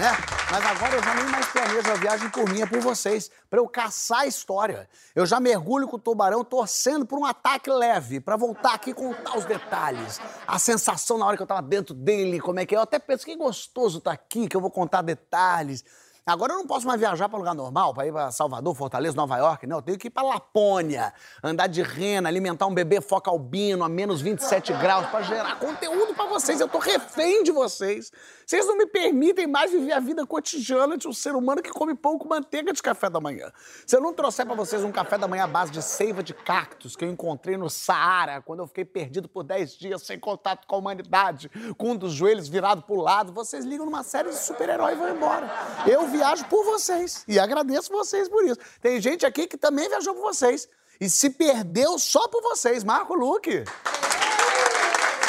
Né? Mas agora eu já nem mais planejo a viagem por mim, é por vocês, pra eu caçar a história. Eu já mergulho com o tubarão torcendo por um ataque leve, pra voltar aqui e contar os detalhes. A sensação na hora que eu tava dentro dele, como é que é. Eu até penso que gostoso tá aqui, que eu vou contar detalhes. Agora eu não posso mais viajar para lugar normal, para ir para Salvador, Fortaleza, Nova York, não. Eu tenho que ir para Lapônia, andar de rena, alimentar um bebê foca albino a menos 27 graus para gerar conteúdo para vocês. Eu tô refém de vocês. Vocês não me permitem mais viver a vida cotidiana de um ser humano que come pão com manteiga de café da manhã. Se eu não trouxer para vocês um café da manhã à base de seiva de cactos que eu encontrei no Saara, quando eu fiquei perdido por 10 dias sem contato com a humanidade, com um dos joelhos virado pro lado, vocês ligam numa série de super-herói e vão embora. Eu viajo por vocês e agradeço vocês por isso. Tem gente aqui que também viajou por vocês e se perdeu só por vocês. Marco Luque.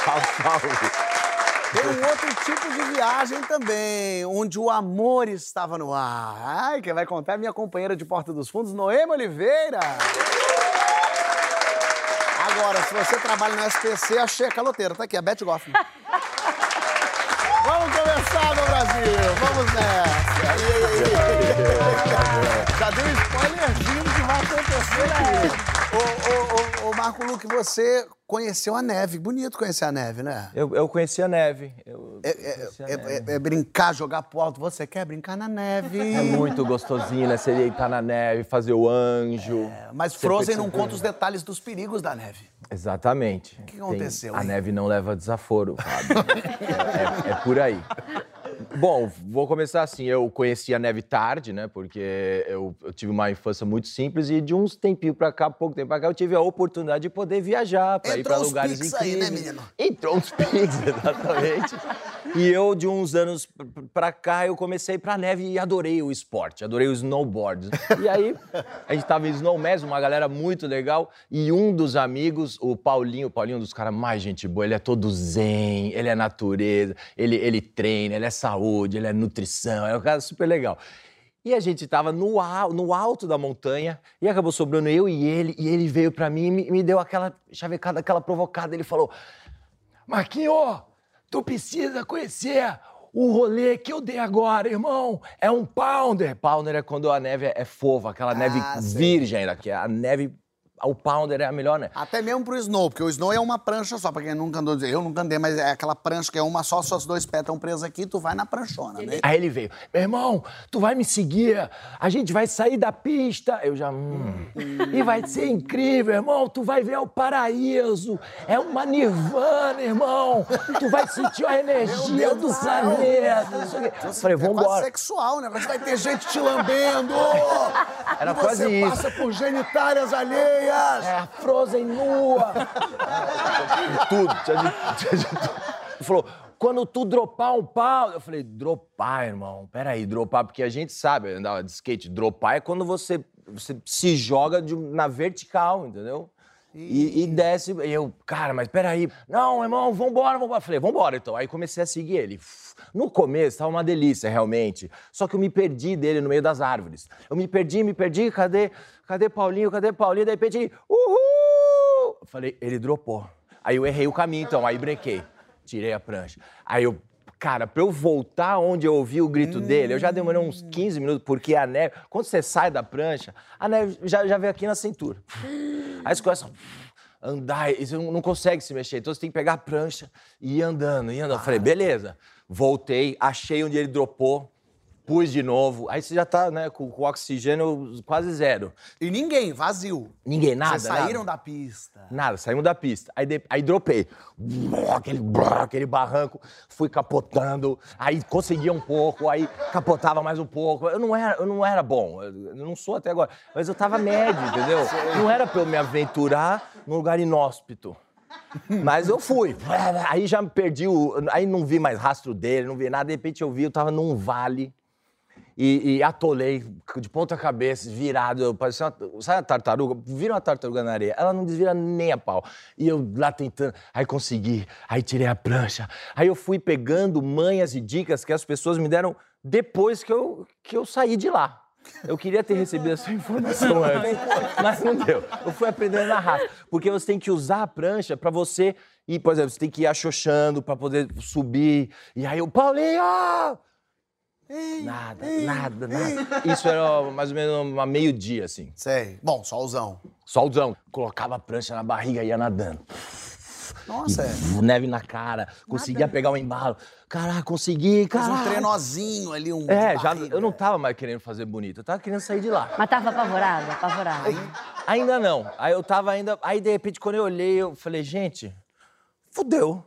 Salve, salve. Tem um outro tipo de viagem também, onde o amor estava no ar. Ai, quem vai contar é minha companheira de Porta dos Fundos, Noema Oliveira. Agora, se você trabalha no SPC, achei a caloteira. Tá aqui, a Beth Goffman. Vamos começar, meu Brasil! Vamos nessa! Aí, aí? Já deu um spoilerzinho que vai acontecer aqui. Ô, ô, ô, ô, Marco Luque, você conheceu a neve. Bonito conhecer a neve, né? Eu, eu conheci a neve. Eu É, conheci a é- neve. é- é brincar, jogar pro alto. Você quer brincar na neve. É muito gostosinho, né? Você deitar na neve, fazer o anjo. Mas Você Frozen não conta os detalhes dos perigos da neve. Exatamente. O que aconteceu, A hein? neve não leva desaforo, Fábio. é, é- é por aí. Bom, vou começar assim. Eu conheci a neve tarde, né? Porque eu, eu tive uma infância muito simples e de uns tempinhos pra cá, pouco tempo pra cá, eu tive a oportunidade de poder viajar pra ir pra lugares aí, incríveis. né, menino? Entrou uns pics, exatamente. e eu, de uns anos pra cá, eu comecei pra neve e adorei o esporte, adorei o snowboard. E aí, a gente tava em Snowmass, uma galera muito legal, e um dos amigos, o Paulinho, o Paulinho é um dos caras mais gente boa, ele é todo zen, ele é natureza, ele, ele treina, ele é saúde, ele é nutrição, é um cara super legal. E a gente tava no, no alto da montanha e acabou sobrando eu e ele, e ele veio pra mim e me, me deu aquela chavecada, aquela provocada. Ele falou: Marquinho, tu precisa conhecer o rolê que eu dei agora, irmão. É um pounder. Pounder é quando a neve é, é fova, aquela neve Ah, sei. virgem ainda, que é a neve. O pounder é a melhor, né? Até mesmo pro snow, porque o snow é uma prancha só, pra quem nunca andou. Eu nunca andei, mas é aquela prancha que é uma só, seus dois pés estão presos aqui, tu vai na pranchona, né? Aí ele veio, meu irmão, tu vai me seguir, a gente vai sair da pista. Eu já, hum. E vai ser incrível, irmão, tu vai ver o paraíso. É uma nirvana, irmão. Tu vai sentir a energia do planeta. Eu Falei, É vambora. sexual, o negócio vai ter gente te lambendo! Era quase você isso. passa por genitárias alheias! É a Frozen nua. tudo, tinha de, tinha de tudo. Ele falou, quando tu dropar um pau... Eu falei, dropar, irmão, peraí, dropar, porque a gente sabe, andar de skate, dropar é quando você, você se joga de- na vertical, entendeu? E, e desce, e eu, cara, mas peraí. Não, irmão, vambora, vambora. Falei, vambora então. Aí comecei a seguir ele. No começo, tava uma delícia, realmente. Só que eu me perdi dele no meio das árvores. Eu me perdi, me perdi, cadê, cadê Paulinho, cadê Paulinho? De repente, uhul! Falei, ele dropou. Aí eu errei o caminho, então, aí brequei. Tirei a prancha. Aí eu, cara, pra eu voltar onde eu ouvi o grito dele, eu já demorei uns 15 minutos, porque a neve, quando você sai da prancha, a neve já, já vem aqui na cintura. Aí você começa a andar, e você não não consegue se mexer, então você tem que pegar a prancha e ir andando, e andando. Eu falei, beleza. Voltei, achei onde ele dropou, Pus de novo. Aí você já tá, né, com, com oxigênio quase zero. E ninguém, vazio. Ninguém, nada. Vocês saíram nada. da pista. Nada, saímos da pista. Aí, de- aí dropei. Aquele, aquele barranco, fui capotando. Aí conseguia um pouco, aí capotava mais um pouco. Eu não era, eu não era bom, eu não sou até agora. Mas eu tava médio, entendeu? Não era pra eu me aventurar num lugar inóspito. Mas eu fui. Aí já me perdi, o, aí não vi mais rastro dele, não vi nada. De repente eu vi, eu tava num vale e, e atolei de ponta cabeça, virado. Eu parecia uma, sabe a tartaruga? Vira uma tartaruga na areia. Ela não desvira nem a pau. E eu lá tentando, aí consegui, aí tirei a prancha. Aí eu fui pegando manhas e dicas que as pessoas me deram depois que eu, que eu saí de lá. Eu queria ter recebido essa informação antes, mas não deu. Eu fui aprendendo na raça. Porque você tem que usar a prancha pra você ir, por exemplo, você tem que ir achochando pra poder subir. E aí eu, Paulinho! Nada, nada, nada. Isso era mais ou menos uma meio-dia, assim. Sei. Bom, solzão. Solzão. Colocava a prancha na barriga e ia nadando. Nossa, é. Neve na cara. Conseguia pegar o embalo. Caraca, consegui, cara. um trenozinho ali, um. É, já, barriga. eu não tava mais querendo fazer bonito. Eu tava querendo sair de lá. Mas tava apavorada, apavorada. Ainda não. Aí eu tava ainda. Aí, de repente, quando eu olhei, eu falei, gente, fudeu.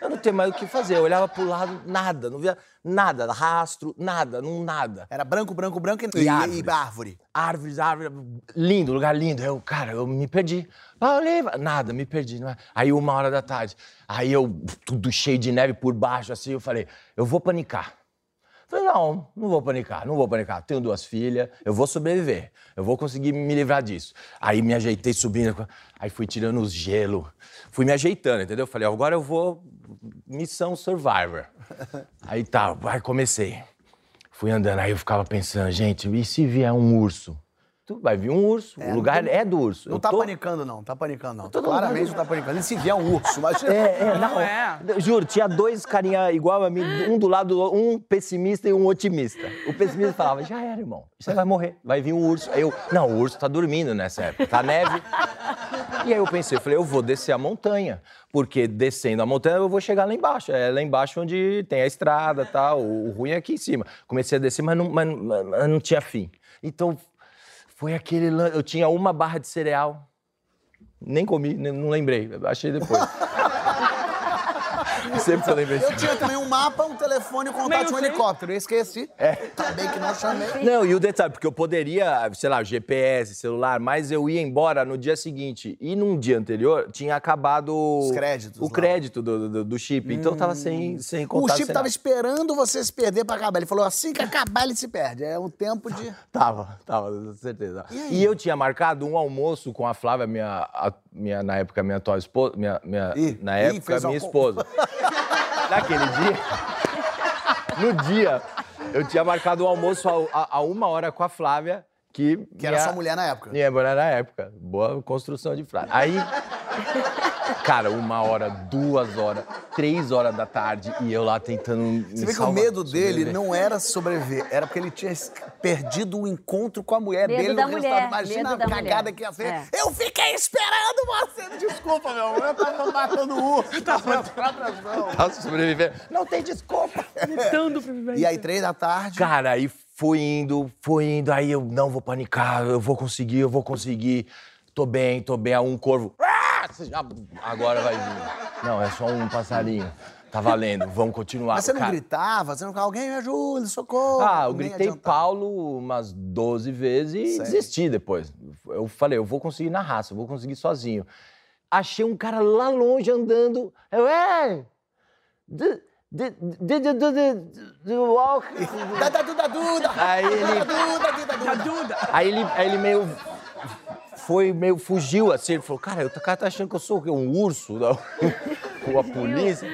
Eu não tenho mais o que fazer. Eu olhava pro lado, nada, não via nada, rastro, nada, não nada. Era branco, branco, branco e, E árvores. e árvore. Árvores, árvores, lindo, lugar lindo. Eu, cara, eu me perdi. Paulinho, nada, me perdi. é? Aí, uma hora da tarde, aí eu, tudo cheio de neve por baixo, assim, eu falei, eu vou panicar. Falei, não, não vou panicar, não vou panicar. Tenho duas filhas, eu vou sobreviver. Eu vou conseguir me livrar disso. Aí me ajeitei subindo, aí fui tirando os gelo, fui me ajeitando, entendeu? Falei, agora eu vou missão Survivor. Aí tá, aí comecei. Fui andando, aí eu ficava pensando, gente, e se vier um urso? Tu vai vir um urso, o lugar é do urso. Não Eu tá tô- panicando, não. Tá panicando, não. Todo Claramente não tá panicando. E se vier um urso, mas. É, é, não, é. Juro, tinha dois carinha igual a mim, um do lado, do- um pessimista e um otimista. O pessimista falava, já era, irmão, você vai morrer, vai vir um urso. Aí eu, não, o urso tá dormindo nessa época, tá neve. E aí eu pensei, eu falei, eu vou descer a montanha, porque descendo a montanha eu vou chegar lá embaixo. É lá embaixo onde tem a estrada e tal, o, o ruim é aqui em cima. Comecei a descer, mas não, mas, mas- mas não tinha fim. Então, foi aquele... Eu tinha uma barra de cereal, nem comi, não lembrei, achei depois. Sempre que eu tinha também um mapa, um telefone, um contato de um helicóptero. Eu esqueci. É. Também que não chamei. Não, e o detalhe, porque eu poderia, sei lá, GPS, celular, mas eu ia embora no dia seguinte. E num dia anterior tinha acabado. Os créditos O lá. crédito do, do, do chip. Então eu tava sem, sem O contato. chip sem tava nada. esperando você se perder pra acabar. Ele falou: assim que acabar, ele se perde. É um tempo de. Tava, tava, com certeza. E E, eu tinha marcado um almoço com a Flávia, minha, a- minha na época, minha atual esposa. Minha, minha, Ih, na época, minha esposa. Naquele dia. No dia, eu tinha marcado um almoço a, a- a uma hora com a Flávia, que. Que era minha- sua mulher na época. Minha mulher na época. Boa construção de frase. Aí. Cara, uma hora, duas horas, três horas da tarde e eu lá tentando. Você vê que o medo dele não era sobreviver, era porque ele tinha perdido o encontro com a mulher Medo dele da no mulher, restaurante. Imagina medo a da cagada mulher. que ia ser. É. Eu fiquei esperando você. Desculpa, meu amor. Eu tava matando o urso. Tava próprias Tá sobrevivendo. Não tem desculpa. Gritando pra viver. E aí, três da tarde. Cara, aí fui indo, fui indo, aí eu não vou panicar, eu vou conseguir, eu vou conseguir. Tô bem, tô bem. Aí um corvo. "Ah!" Você já- Agora vai vir. Não, é só um passarinho. Tá valendo, vamos continuar. Mas você não Cara, gritava? Você não falava, alguém me ajuda, socorro. Ah, eu Nem gritei adiantava. Paulo umas 12 vezes e Sei. desisti depois. Eu falei, eu vou conseguir na raça, eu vou conseguir sozinho. Achei um cara lá longe andando. Eu, é! Did, did walk? Da, da, duda, duda. Aí ele- Da, duda, duda, duda. A Duda. Aí ele, aí ele meio. Foi meio. fugiu assim. Ele falou: Cara, o cara tá achando que eu sou um urso? Não? Com a polícia.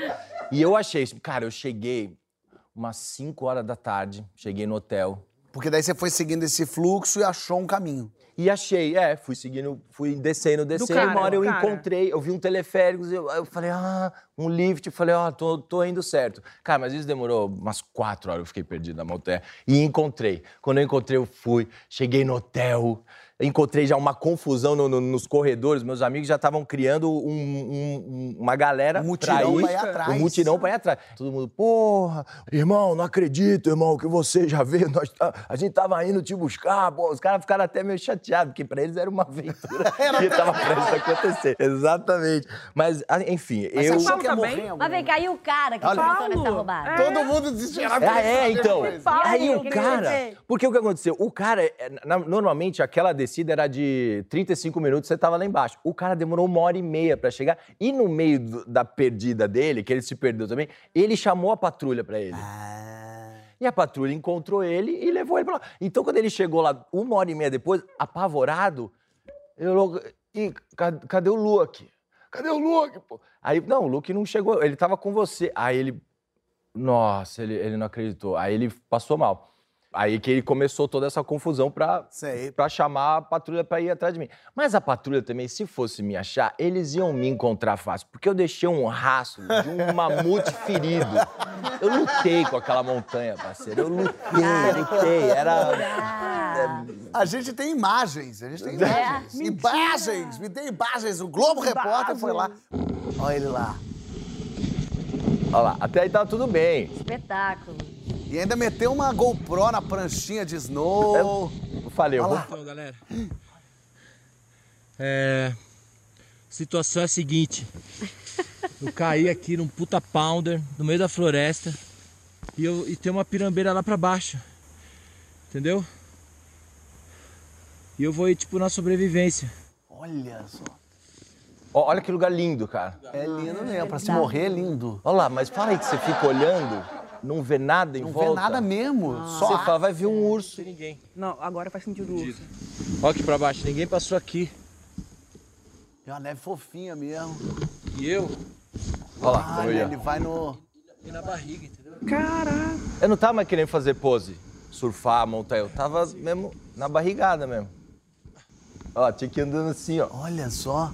E eu achei isso. Cara, eu cheguei umas 5 horas da tarde, cheguei no hotel. Porque daí você foi seguindo esse fluxo e achou um caminho. E achei, é, fui seguindo, fui descendo, descendo. cara, uma hora eu cara. encontrei, eu vi um teleférico, eu, eu falei, ah, um lift, eu falei, ó, tô, tô indo certo. Cara, mas isso demorou umas quatro horas, eu fiquei perdido na montanha. E encontrei. Quando eu encontrei, eu fui, cheguei no hotel, encontrei já uma confusão no- no- nos corredores. Meus amigos já estavam criando um- um- um- uma galera Um mutirão pra ir, pra ir atrás. Um mutirão pra ir atrás. Todo mundo, porra, irmão, não acredito, irmão, que você já veio. Nós tá- a gente tava indo te buscar. Pô, os caras ficaram até meio chateados, porque pra eles era uma aventura que tava prestes a acontecer. Exatamente. Mas, enfim, Mas eu... você achou que ia tá morrer Mas vem cá, e o cara que Olha- botou nessa roubada? é. Todo mundo desesperado. Ah, é, então. Aí aí, o cara. Porque o que aconteceu? O cara, é, normalmente, aquela descida era de 35 minutos, você tava lá embaixo. O cara demorou uma hora e meia pra chegar. E no meio do- da perdida dele, que ele se perdeu também, ele chamou a patrulha pra ele. Ah, E a patrulha encontrou ele e levou ele pra lá. Então, quando ele chegou lá, uma hora e meia depois, apavorado, ele falou: Ih, cadê, cadê o Luke? Cadê o Luke, pô? Aí, não, o Luke não chegou, ele tava com você. Aí ele. Nossa, ele, ele não acreditou. Aí ele passou mal. Aí que ele começou toda essa confusão pra, Sei. pra chamar a patrulha pra ir atrás de mim. Mas a patrulha também, se fosse me achar, eles iam me encontrar fácil, porque eu deixei um rastro de um mamute ferido. Eu lutei com aquela montanha, parceiro. Eu lutei, lutei. Era. A gente tem imagens, a gente tem É? imagens. Imagens, me dê imagens. O Globo Repórter foi lá. Olha ele lá. Olha lá, até aí tava tudo bem. espetáculo. E ainda meteu uma GoPro na pranchinha de snow. Eu falei, eu vou. Então, galera. É. A situação é a seguinte. Eu caí aqui num puta pounder, no meio da floresta. E, eu, e tem uma pirambeira lá pra baixo. Entendeu? E eu vou ir, tipo, na sobrevivência. Olha só. Ó, Olha que lugar lindo, cara. É lindo mesmo. Pra se morrer é lindo. Olha lá, mas fala aí que você fica olhando, não vê nada em Não volta. vê nada mesmo. Só Você fala, vai ver um urso. Ninguém. Não, agora faz sentido o urso. Olha aqui pra baixo, ninguém passou aqui. É uma neve fofinha mesmo. E eu? Olha lá, eu ele vai no... E na barriga, entendeu? Caraca. Eu não tava mais querendo fazer pose, surfar, montar. Eu tava mesmo na barrigada mesmo. Ó, tinha que ir andando assim, ó. Olha só.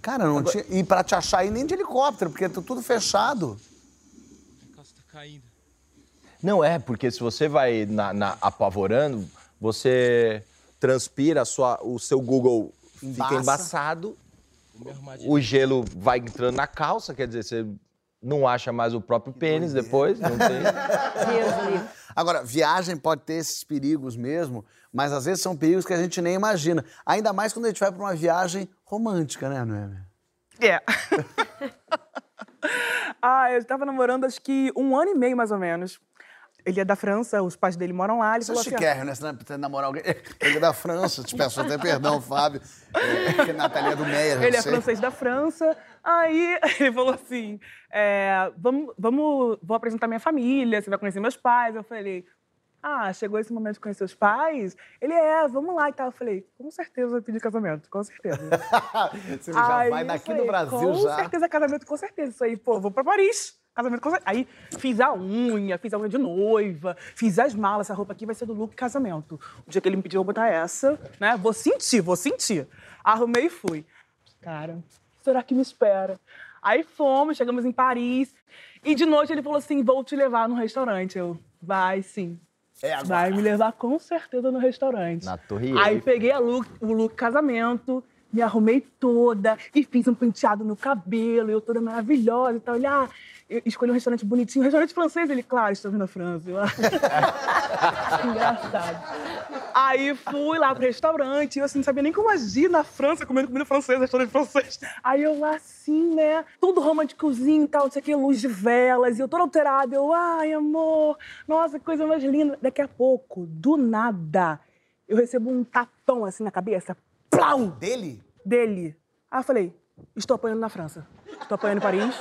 Cara, não tinha... E pra te achar aí nem de helicóptero, porque tá tudo fechado. A calça tá caindo. Não é, porque se você vai na, na- apavorando, você transpira, a sua, o seu Google Embaça. fica embaçado, o gelo vai entrando na calça, quer dizer, você não acha mais o próprio pênis depois, não tem. Deus livre. Agora, viagem pode ter esses perigos mesmo, mas às vezes são perigos que a gente nem imagina. Ainda mais quando a gente vai pra uma viagem romântica, né, Noemi? É. ah, eu tava namorando acho que um ano e meio, mais ou menos. Ele é da França, os pais dele moram lá. Ele Isso é falou assim, né? Você precisa namorar alguém. Ele é da França, te peço até perdão, Fábio. É, Natalia é do Meia, Ele é sei. francês da França. Aí ele falou assim: é, vamos, vamos, vou apresentar minha família, você vai conhecer meus pais. Eu falei: Ah, chegou esse momento de conhecer os pais? Ele é, vamos lá e tal. Eu falei: Com certeza vai pedir casamento, com certeza. Você já Aí vai daqui falei, do Brasil com já. certeza, casamento, com certeza. Isso aí, pô, vou pra Paris. Casamento. Aí fiz a unha, fiz a unha de noiva, fiz as malas. Essa roupa aqui vai ser do look casamento. O dia que ele me pediu, eu vou botar essa, né? Vou sentir, vou sentir. Arrumei e fui. Cara, será que me espera? Aí fomos, chegamos em Paris. E de noite ele falou assim: vou te levar no restaurante. Eu, vai sim. É. Vai me levar com certeza no restaurante. Na Torre Aí Eiffel. peguei look, o look casamento, me arrumei toda e fiz um penteado no cabelo, eu toda maravilhosa e tal. Ele, ah, escolhi um restaurante bonitinho, um restaurante francês. Ele, claro, estamos na França. Eu, "Ah." Engraçado. Aí fui lá pro restaurante, eu assim, não sabia nem como agir na França, comendo comida francesa, restaurante francês. Aí eu lá assim, né, tudo românticozinho e tal, não sei o que, luz de velas, e eu toda alterada. Eu, ai, amor, nossa, que coisa mais linda. Daqui a pouco, do nada, eu recebo um tapão assim na cabeça, plau, Dele? Dele. Aí eu falei, estou apanhando na França. Estou apanhando em Paris,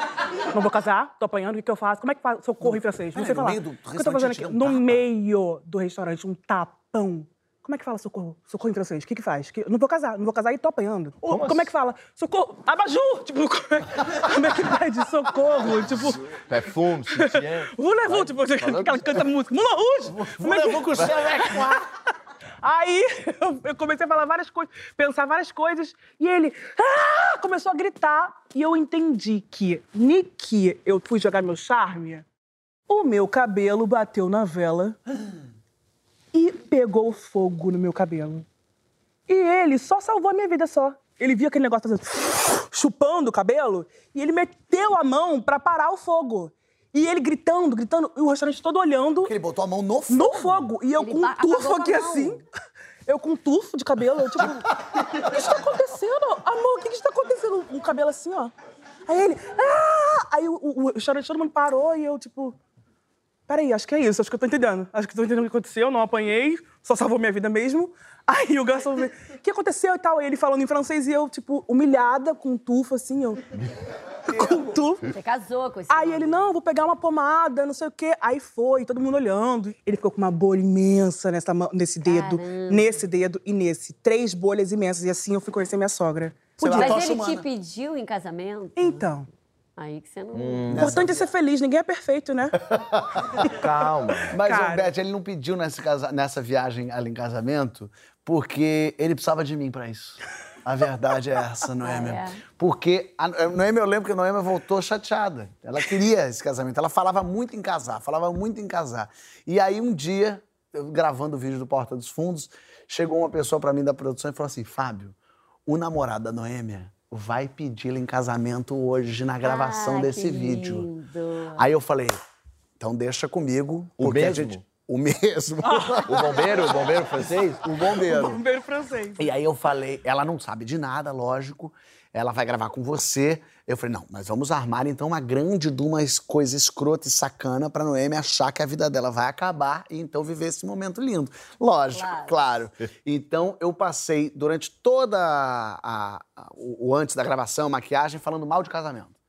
não vou casar, estou apanhando, o que, que eu faço? Como é que faz socorro em francês? Não sei no falar. meio do o que eu tô fazendo aqui? um No meio do restaurante, um tapão. Como é que fala socorro? Socorro em francês? O que que faz? Que- Não vou casar, não vou casar e tô apanhando. Como, assim? é que fala? Socorro, abajur! Tipo, como é, como é que pede socorro? Tipo, Perfume, sutiã. voulez-vous? Tipo, aquela que canta música. Moulin Rouge! Como é que... vou com o céu é Aí eu, comecei a falar várias coisas, pensar várias coisas, e ele "Ah!" começou a gritar. E eu entendi que, Niki, eu fui jogar meu charme, o meu cabelo bateu na vela e pegou fogo no meu cabelo. E ele só salvou a minha vida só. Ele viu aquele negócio fazendo, chupando o cabelo e ele meteu a mão pra parar o fogo. E ele gritando, gritando, e o restaurante todo olhando Porque ele botou a mão no fogo. no fogo. E eu Ele com um tufo aqui assim. Eu com um tufo de cabelo, eu tipo, o que está acontecendo? Amor, o que está acontecendo? O cabelo assim, ó. Aí ele, ah! Aí o, o, o restaurante todo mundo parou e eu, tipo, peraí, acho que é isso, acho que eu tô entendendo. Acho que tô entendendo o que aconteceu, não apanhei, só salvou minha vida mesmo. Aí o garçom, veio, o que aconteceu e tal? Aí ele falando em francês e eu, tipo, humilhada, com um tufo assim, eu. com Você casou com esse Aí homem. ele, não, vou pegar uma pomada, não sei o quê. Aí foi, todo mundo olhando. Ele ficou com uma bolha imensa nessa, mão- nesse dedo, Caramba. nesse dedo e nesse. Três bolhas imensas. E assim eu fui conhecer minha sogra. Podia. Mas ele Tocha te humana. pediu em casamento? Então, Aí que você não... o importante é ser feliz, ninguém é perfeito, né? Calma. Mas, Cara. ô, Beth, ele não pediu nessa, casa- nessa viagem ali em casamento porque ele precisava de mim pra isso. A verdade é essa, Noêmia. é. Porque a Noêmia, eu lembro que a Noêmia voltou chateada. Ela queria esse casamento. Ela falava muito em casar, falava muito em casar. E aí, um dia, eu gravando o vídeo do Porta dos Fundos, chegou uma pessoa pra mim da produção e falou assim: Fábio, o namorado da Noêmia vai pedi-la em casamento hoje na gravação Ah, desse que vídeo. lindo. Aí eu falei, então deixa comigo. O porque a mesmo? O mesmo. O bombeiro, o bombeiro francês? o bombeiro. Bombeiro francês. E aí eu falei, ela não sabe de nada, lógico. Ela vai gravar com você. Eu falei, não, mas vamos armar então uma grande de uma coisa escrota e sacana pra Noemi achar que a vida dela vai acabar e então viver esse momento lindo. Lógico, claro. Então eu passei durante toda a- a- o, o antes da gravação, maquiagem, falando mal de casamento.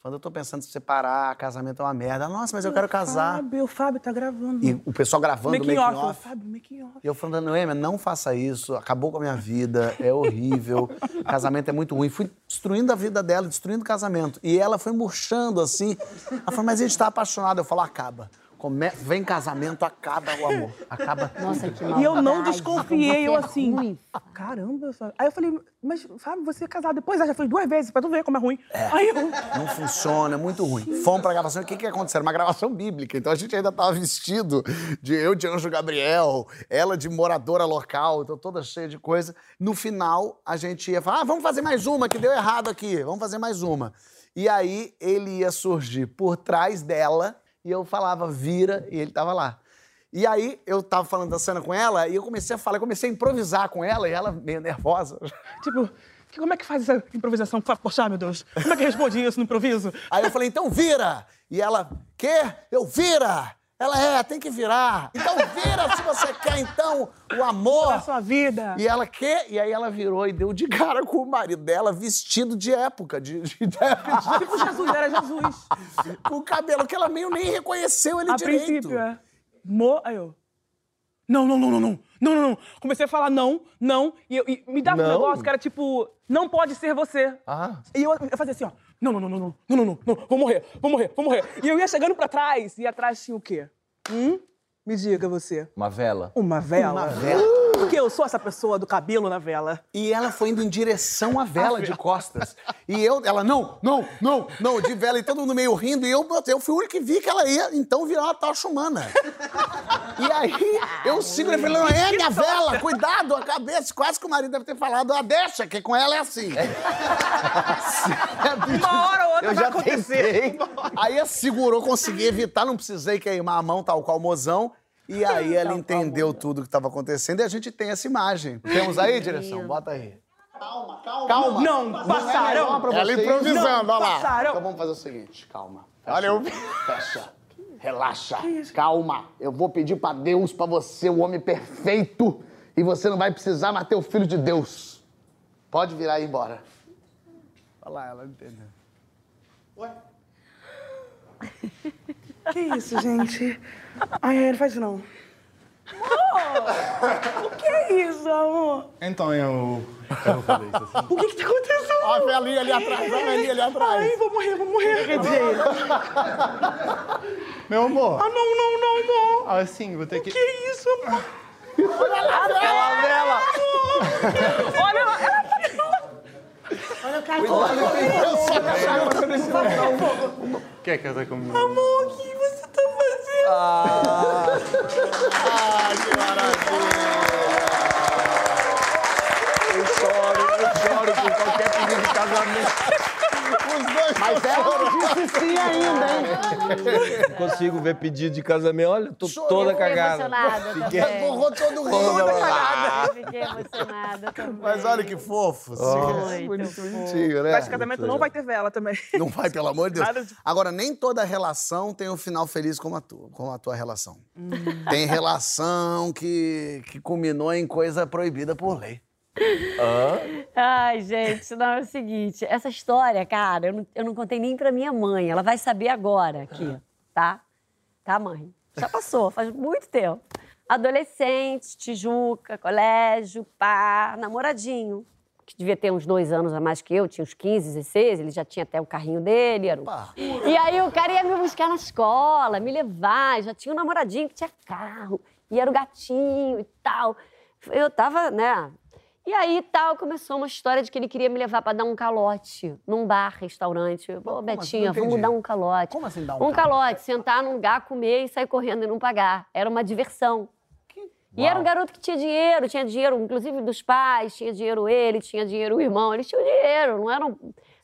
Falando, eu tô pensando em separar, casamento é uma merda. Nossa, mas eu quero casar. Fábio, o Fábio tá gravando. E o pessoal gravando o making making off. off. Fábio, making off. E eu falando, Noêmia, não faça isso, acabou com a minha vida, é horrível, casamento é muito ruim. Fui destruindo a vida dela, destruindo o casamento. E ela foi murchando assim. Ela falou, mas a gente tá apaixonado. Eu falo, acaba. Come... Vem casamento, acaba o amor. Acaba. Nossa, que E maldade. eu não desconfiei, eu é assim. ruim. Caramba, Fábio. Aí eu falei, mas Fábio, você é casado depois? Ah, já foi duas vezes, pra tu ver como é ruim. Aí eu. Não funciona, é muito ruim. Fomos pra gravação, e o que que aconteceu? Era uma gravação bíblica, então a gente ainda tava vestido de eu de Anjo Gabriel, ela de moradora local, então toda cheia de coisa. No final, a gente ia falar, ah, vamos fazer mais uma, que deu errado aqui, vamos fazer mais uma. E aí, ele ia surgir por trás dela, e eu falava, vira, e ele tava lá. E aí, eu tava falando da cena com ela, e eu comecei a falar, eu comecei a improvisar com ela, e ela meio nervosa. Tipo, como é que faz essa improvisação? Poxa, meu Deus. Como é que responde isso no improviso? Aí eu falei, então vira! E ela, quê? Eu vira! Ela é, tem que virar. Então vira se você quer, então, o amor. A sua vida. E ela, quê? E aí ela virou e deu de cara com o marido dela, vestido de época, de, de, de Tipo Jesus, era Jesus. com o cabelo, que ela meio nem reconheceu ele A direito. princípio, é. Mo... Aí eu. Não, não, não, não, não. Não, não, não. Comecei a falar não, não. E, eu- e me dava um Não? negócio que era tipo, não pode ser você. Ah. E eu, eu fazia assim, ó. Não, não, não, não, não, não, não, não, vou morrer, vou morrer, vou morrer. E eu ia chegando pra trás, e atrás tinha o quê? Hum? Me diga você. Uma vela. Uma vela? Uma vela. Porque eu sou essa pessoa do cabelo na vela. E ela foi indo em direção à vela de costas. E eu, ela, não, não, não, não, de vela, e todo mundo meio rindo. E eu, eu fui o único que vi que ela ia, então, virar uma tocha humana. E aí, eu sigo e falei, não, é minha vela, cuidado, a cabeça. Quase que o marido deve ter falado, ah, deixa, que com ela é assim. Uma hora ou outra Eu vai já acontecer. tentei. Aí ela segurou, consegui evitar, não precisei queimar a mão, tal qual o mozão. E aí ela entendeu tudo que estava acontecendo e a gente tem essa imagem. Temos aí, direção? Bota aí. Calma, calma. Calma. Não, passaram. Ela vocês. improvisando, Não, olha lá. passaram. Então vamos fazer o seguinte, calma. Olha eu. Fecha. Relaxa. Calma. Eu vou pedir pra Deus pra você, o homem perfeito, e você não vai precisar mais ter o filho de Deus. Pode virar e ir embora. Olha lá, ela entendeu. Que isso, gente? Ai, não faz isso não. Amor! O que é isso, amor? Então eu. Eu vou fazer isso assim. O que que tá acontecendo? Olha a velhinha ali atrás, olha a velhinha ali atrás. Ai, vou morrer, vou morrer. Quer dizer, Meu amor, ah, não, não, não, amor. assim, vou ter que. Que isso, amor? Aquela vela! Olha, Olha o cara. Olha, eu só cachava pra nesse lugar. Quer casar comigo? Amor, o que você está fazendo? Ah, ah que maravilha! Eu choro, eu choro por qualquer pedido de casamento. Os dois Mas ela não disse sim ainda, hein? Não consigo ver pedido de casamento. Olha, tô Chorou. toda Fiquei cagada. emocionada Fiquei- também. Borrou todo o Toda cagada. Fiquei emocionada também. Mas olha que fofo. sim. Muito Bonitinho, né? Mas de casamento não vai ter vela também. Não vai, pelo amor de Deus. de- Agora, nem toda relação tem um final feliz como a tua, como a tua relação. Hum. Tem relação que, que culminou em coisa proibida por lei. Ai, gente, não, é o seguinte. Essa história, cara, eu não, eu não contei nem pra minha mãe. Ela vai saber agora aqui, tá? Tá, mãe? Já passou, faz muito tempo. Adolescente, Tijuca, colégio, pá, namoradinho. Que devia ter uns dois anos a mais que eu, tinha uns 15, 16, ele já tinha até o carrinho dele. Era um... E aí o cara ia me buscar na escola, me levar, já tinha um namoradinho que tinha carro, e era o gatinho e tal. Eu tava, né? E aí tal, começou uma história de que ele queria me levar pra dar um calote num bar, restaurante. Pô, assim? Betinha, Não vamos dar um calote. Como assim dar um Um calote, sentar num lugar, comer e sair correndo e não pagar. Era uma diversão. E era um garoto que tinha dinheiro, tinha dinheiro, inclusive dos pais, tinha dinheiro ele, tinha dinheiro o irmão, eles tinham dinheiro, não eram,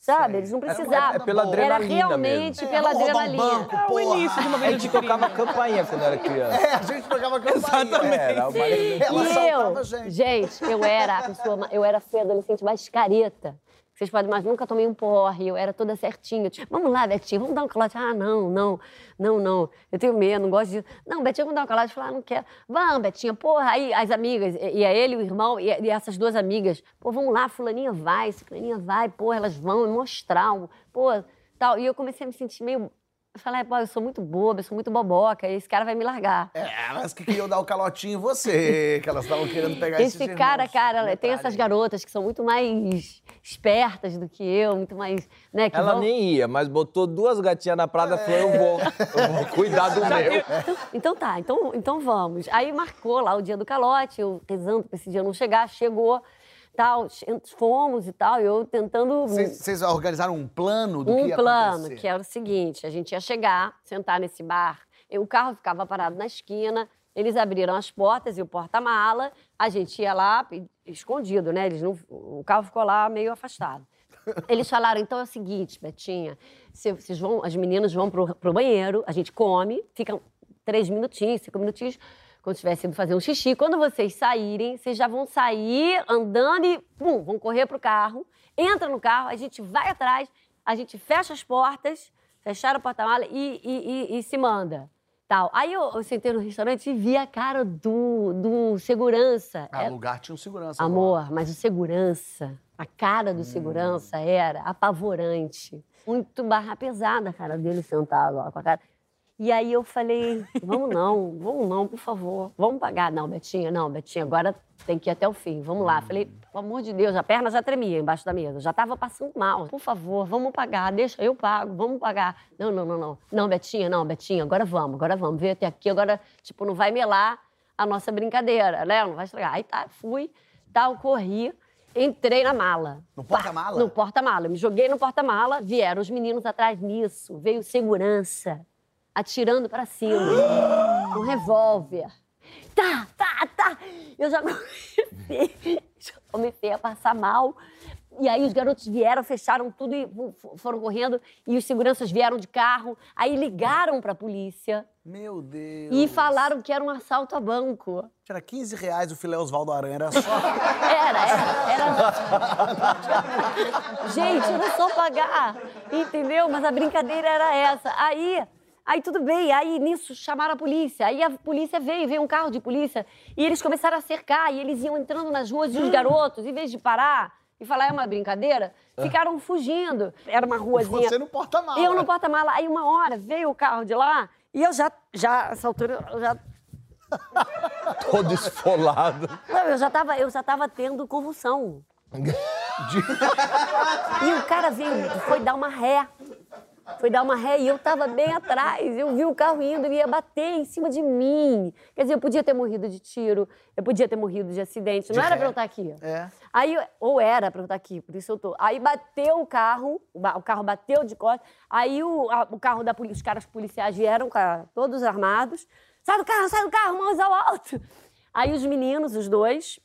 sabe, eles não Era precisavam. é pela Era adrenalina realmente mesmo. pela um adrenalina. banco, É o início de uma A vida gente de crime. tocava campainha quando era criança. É, a gente jogava campainha. Era uma... Ela E eu, a gente. gente, eu era a pessoa, eu era a adolescente mais careta. Vocês podem imaginar, nunca tomei um porre, eu era toda certinha. Tipo, vamos lá, Betinho, vamos dar um calote. Ah, não, não, não, não. Eu tenho medo, não gosto de. Não, Betinho, vamos dar um calote. Eu ah, não quero. Vamos, Betinha, porra. Aí as amigas, e a ele, o irmão, e, e essas duas amigas, pô, vamos lá, fulaninha vai, ciclaninha vai, porra, elas vão mostrar, pô, tal. E eu comecei a me sentir meio. Eu falei, pô, eu sou muito boba, eu sou muito boboca, esse cara vai me largar. É, elas que queriam dar o calotinho em você, que elas estavam querendo pegar esses Esse cara, cara, tem Detalhe. essas garotas que são muito mais espertas do que eu, muito mais, né, que Ela vão... nem ia, mas botou duas gatinhas na prada e falou: eu vou, eu vou cuidar do meu. Então, então tá, então, então vamos. Aí marcou lá o dia do calote, eu rezando pra esse dia não chegar, chegou, tal, fomos e tal, e eu tentando Vocês organizaram um plano do que um ia plano, acontecer? que era o seguinte: a gente ia chegar, sentar nesse bar, e o carro ficava parado na esquina, eles abriram as portas e o porta-mala, a gente ia lá escondido, né? Eles não, o carro ficou lá meio afastado. Eles falaram, então é o seguinte, Betinha, cê- vocês vão, as meninas vão pro, pro banheiro, a gente come, fica três minutinhos, cinco minutinhos, quando estiver indo fazer um xixi. Quando vocês saírem, vocês já vão sair andando e, pum, vão correr pro carro, entra no carro, a gente vai atrás, a gente fecha as portas, fecharam a porta-mala e, e- e- e se manda. Tal. Aí eu, eu sentei no restaurante e vi a cara do, do segurança. Ah, É- o lugar tinha um segurança. Amor, mas o segurança, a cara do segurança era apavorante. Muito barra pesada a cara dele sentado lá com a cara. E aí eu falei, vamos não, vamos não, por favor. Vamos pagar. Não, Betinha, não, Betinha, agora tem que ir até o fim. Vamos lá. Falei, pelo amor de Deus, a perna já tremia embaixo da mesa. Já tava passando mal. Por favor, vamos pagar, deixa, eu pago, vamos pagar. Não, não, não, não. Não, Betinha, não, Betinha, agora vamos, agora vamos. Veio até aqui, agora, tipo, não vai melar a nossa brincadeira, né? Não vai estragar. Aí tá, fui, tal, corri. Entrei na mala. No porta-mala? No porta-mala. Me joguei no porta-mala, vieram os meninos atrás nisso. Veio segurança, atirando pra cima. um revólver. Tá, tá, tá. Eu já comecei, já comecei a passar mal. E aí os garotos vieram, fecharam tudo e foram correndo. E os seguranças vieram de carro. Aí ligaram pra polícia Meu Deus. e falaram que era um assalto a banco. Era 15 reais o filé Oswaldo Aranha, era só... Era, era, era. Gente, era só pagar, entendeu? Mas a brincadeira era essa. Aí, aí tudo bem, aí nisso chamaram a polícia. Aí a polícia veio, veio um carro de polícia e eles começaram a cercar e eles iam entrando nas ruas e os garotos, em vez de parar e falar é uma brincadeira, ficaram fugindo. Era uma ruazinha. Você no porta-mala. Eu no porta-mala. Aí uma hora veio o carro de lá e eu já, já, essa altura, eu já Todo esfolado. não, eu já tava, eu já tava tendo convulsão. E o cara veio, foi dar uma ré. Foi dar uma ré e eu tava bem atrás. Eu vi o carro indo, ele ia bater em cima de mim. Quer dizer, eu podia ter morrido de tiro, eu podia ter morrido de acidente. Não De era ré. pra eu estar aqui. É. Aí, ou era pra eu estar aqui, por isso eu tô. Aí bateu o carro, o, carro bateu de costas. Aí o, a- o carro da polícia, os caras policiais vieram com a- todos armados. Sai do carro, sai do carro, mãos ao alto. Aí os meninos, os dois,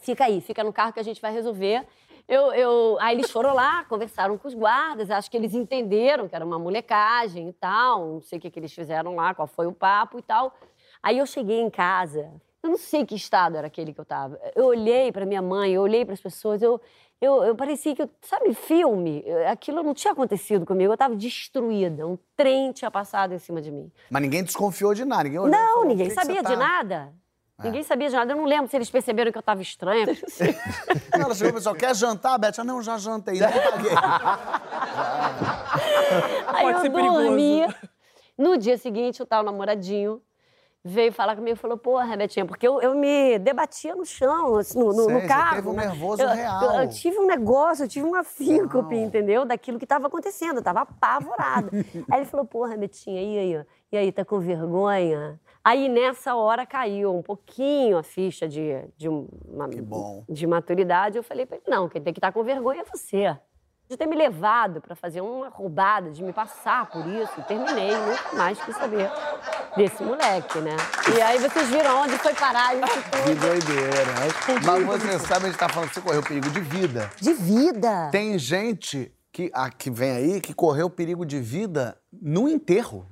fica aí, fica no carro que a gente vai resolver. Eu, eu... Aí eles foram lá, conversaram com os guardas, acho que eles entenderam que era uma molecagem e tal, não sei o que, que eles fizeram lá, qual foi o papo e tal. Aí eu cheguei em casa, eu não sei que estado era aquele que eu estava. Eu olhei para minha mãe, eu olhei para as pessoas, eu, eu, eu parecia que, eu, sabe, filme, aquilo não tinha acontecido comigo, eu estava destruída, um trem tinha passado em cima de mim. Mas ninguém desconfiou de nada, ninguém olhou Não, falou, ninguém "Por que que sabia você de tá?" nada. Ninguém sabia de nada. Eu não lembro se eles perceberam que eu estava estranha. Ela chegou e falou, quer jantar, Beth? Ah, não, já jantei, não paguei. Aí Pode eu perigoso. dormi. No dia seguinte, o tal namoradinho veio falar comigo e falou, pô, Rebetinha, porque eu, eu me debatia no chão, assim, no, no, Sei, no você carro. teve um né? nervoso eu, real. Eu, eu tive um negócio, eu tive uma síncope, entendeu? Daquilo que estava acontecendo, eu tava apavorada. aí ele falou, pô, Rebetinha, e aí? E aí, tá com vergonha? Aí, nessa hora, caiu um pouquinho a ficha de, de, uma, Que de maturidade. Eu falei pra ele, não, quem tem que estar com vergonha é você. De ter me levado para fazer uma roubada, de me passar por isso. Terminei, nunca mais quis saber desse moleque, né? E aí vocês viram onde foi parar isso Que tudo. doideira. Mas você sabe, a gente tá falando que você correu perigo de vida. De vida. Tem gente que, ah, que vem aí que correu perigo de vida no enterro.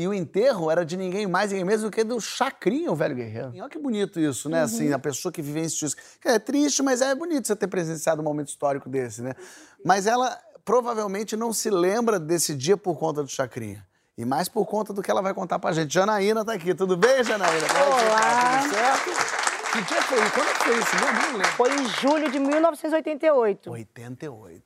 E o enterro era de ninguém mais, ninguém menos do que do Chacrinha, o velho guerreiro. Olha que bonito isso, né? Assim, a pessoa que vivenciou isso. É triste, mas é bonito você ter presenciado um momento histórico desse, né? Mas ela provavelmente não se lembra desse dia por conta do Chacrinha. E mais por conta do que ela vai contar pra gente. Janaína tá aqui. Tudo bem, Janaína? É tá? Olá. Tudo certo? Que dia foi? Quando é que foi isso? Não, não lembro. Foi em julho de 1988. 88.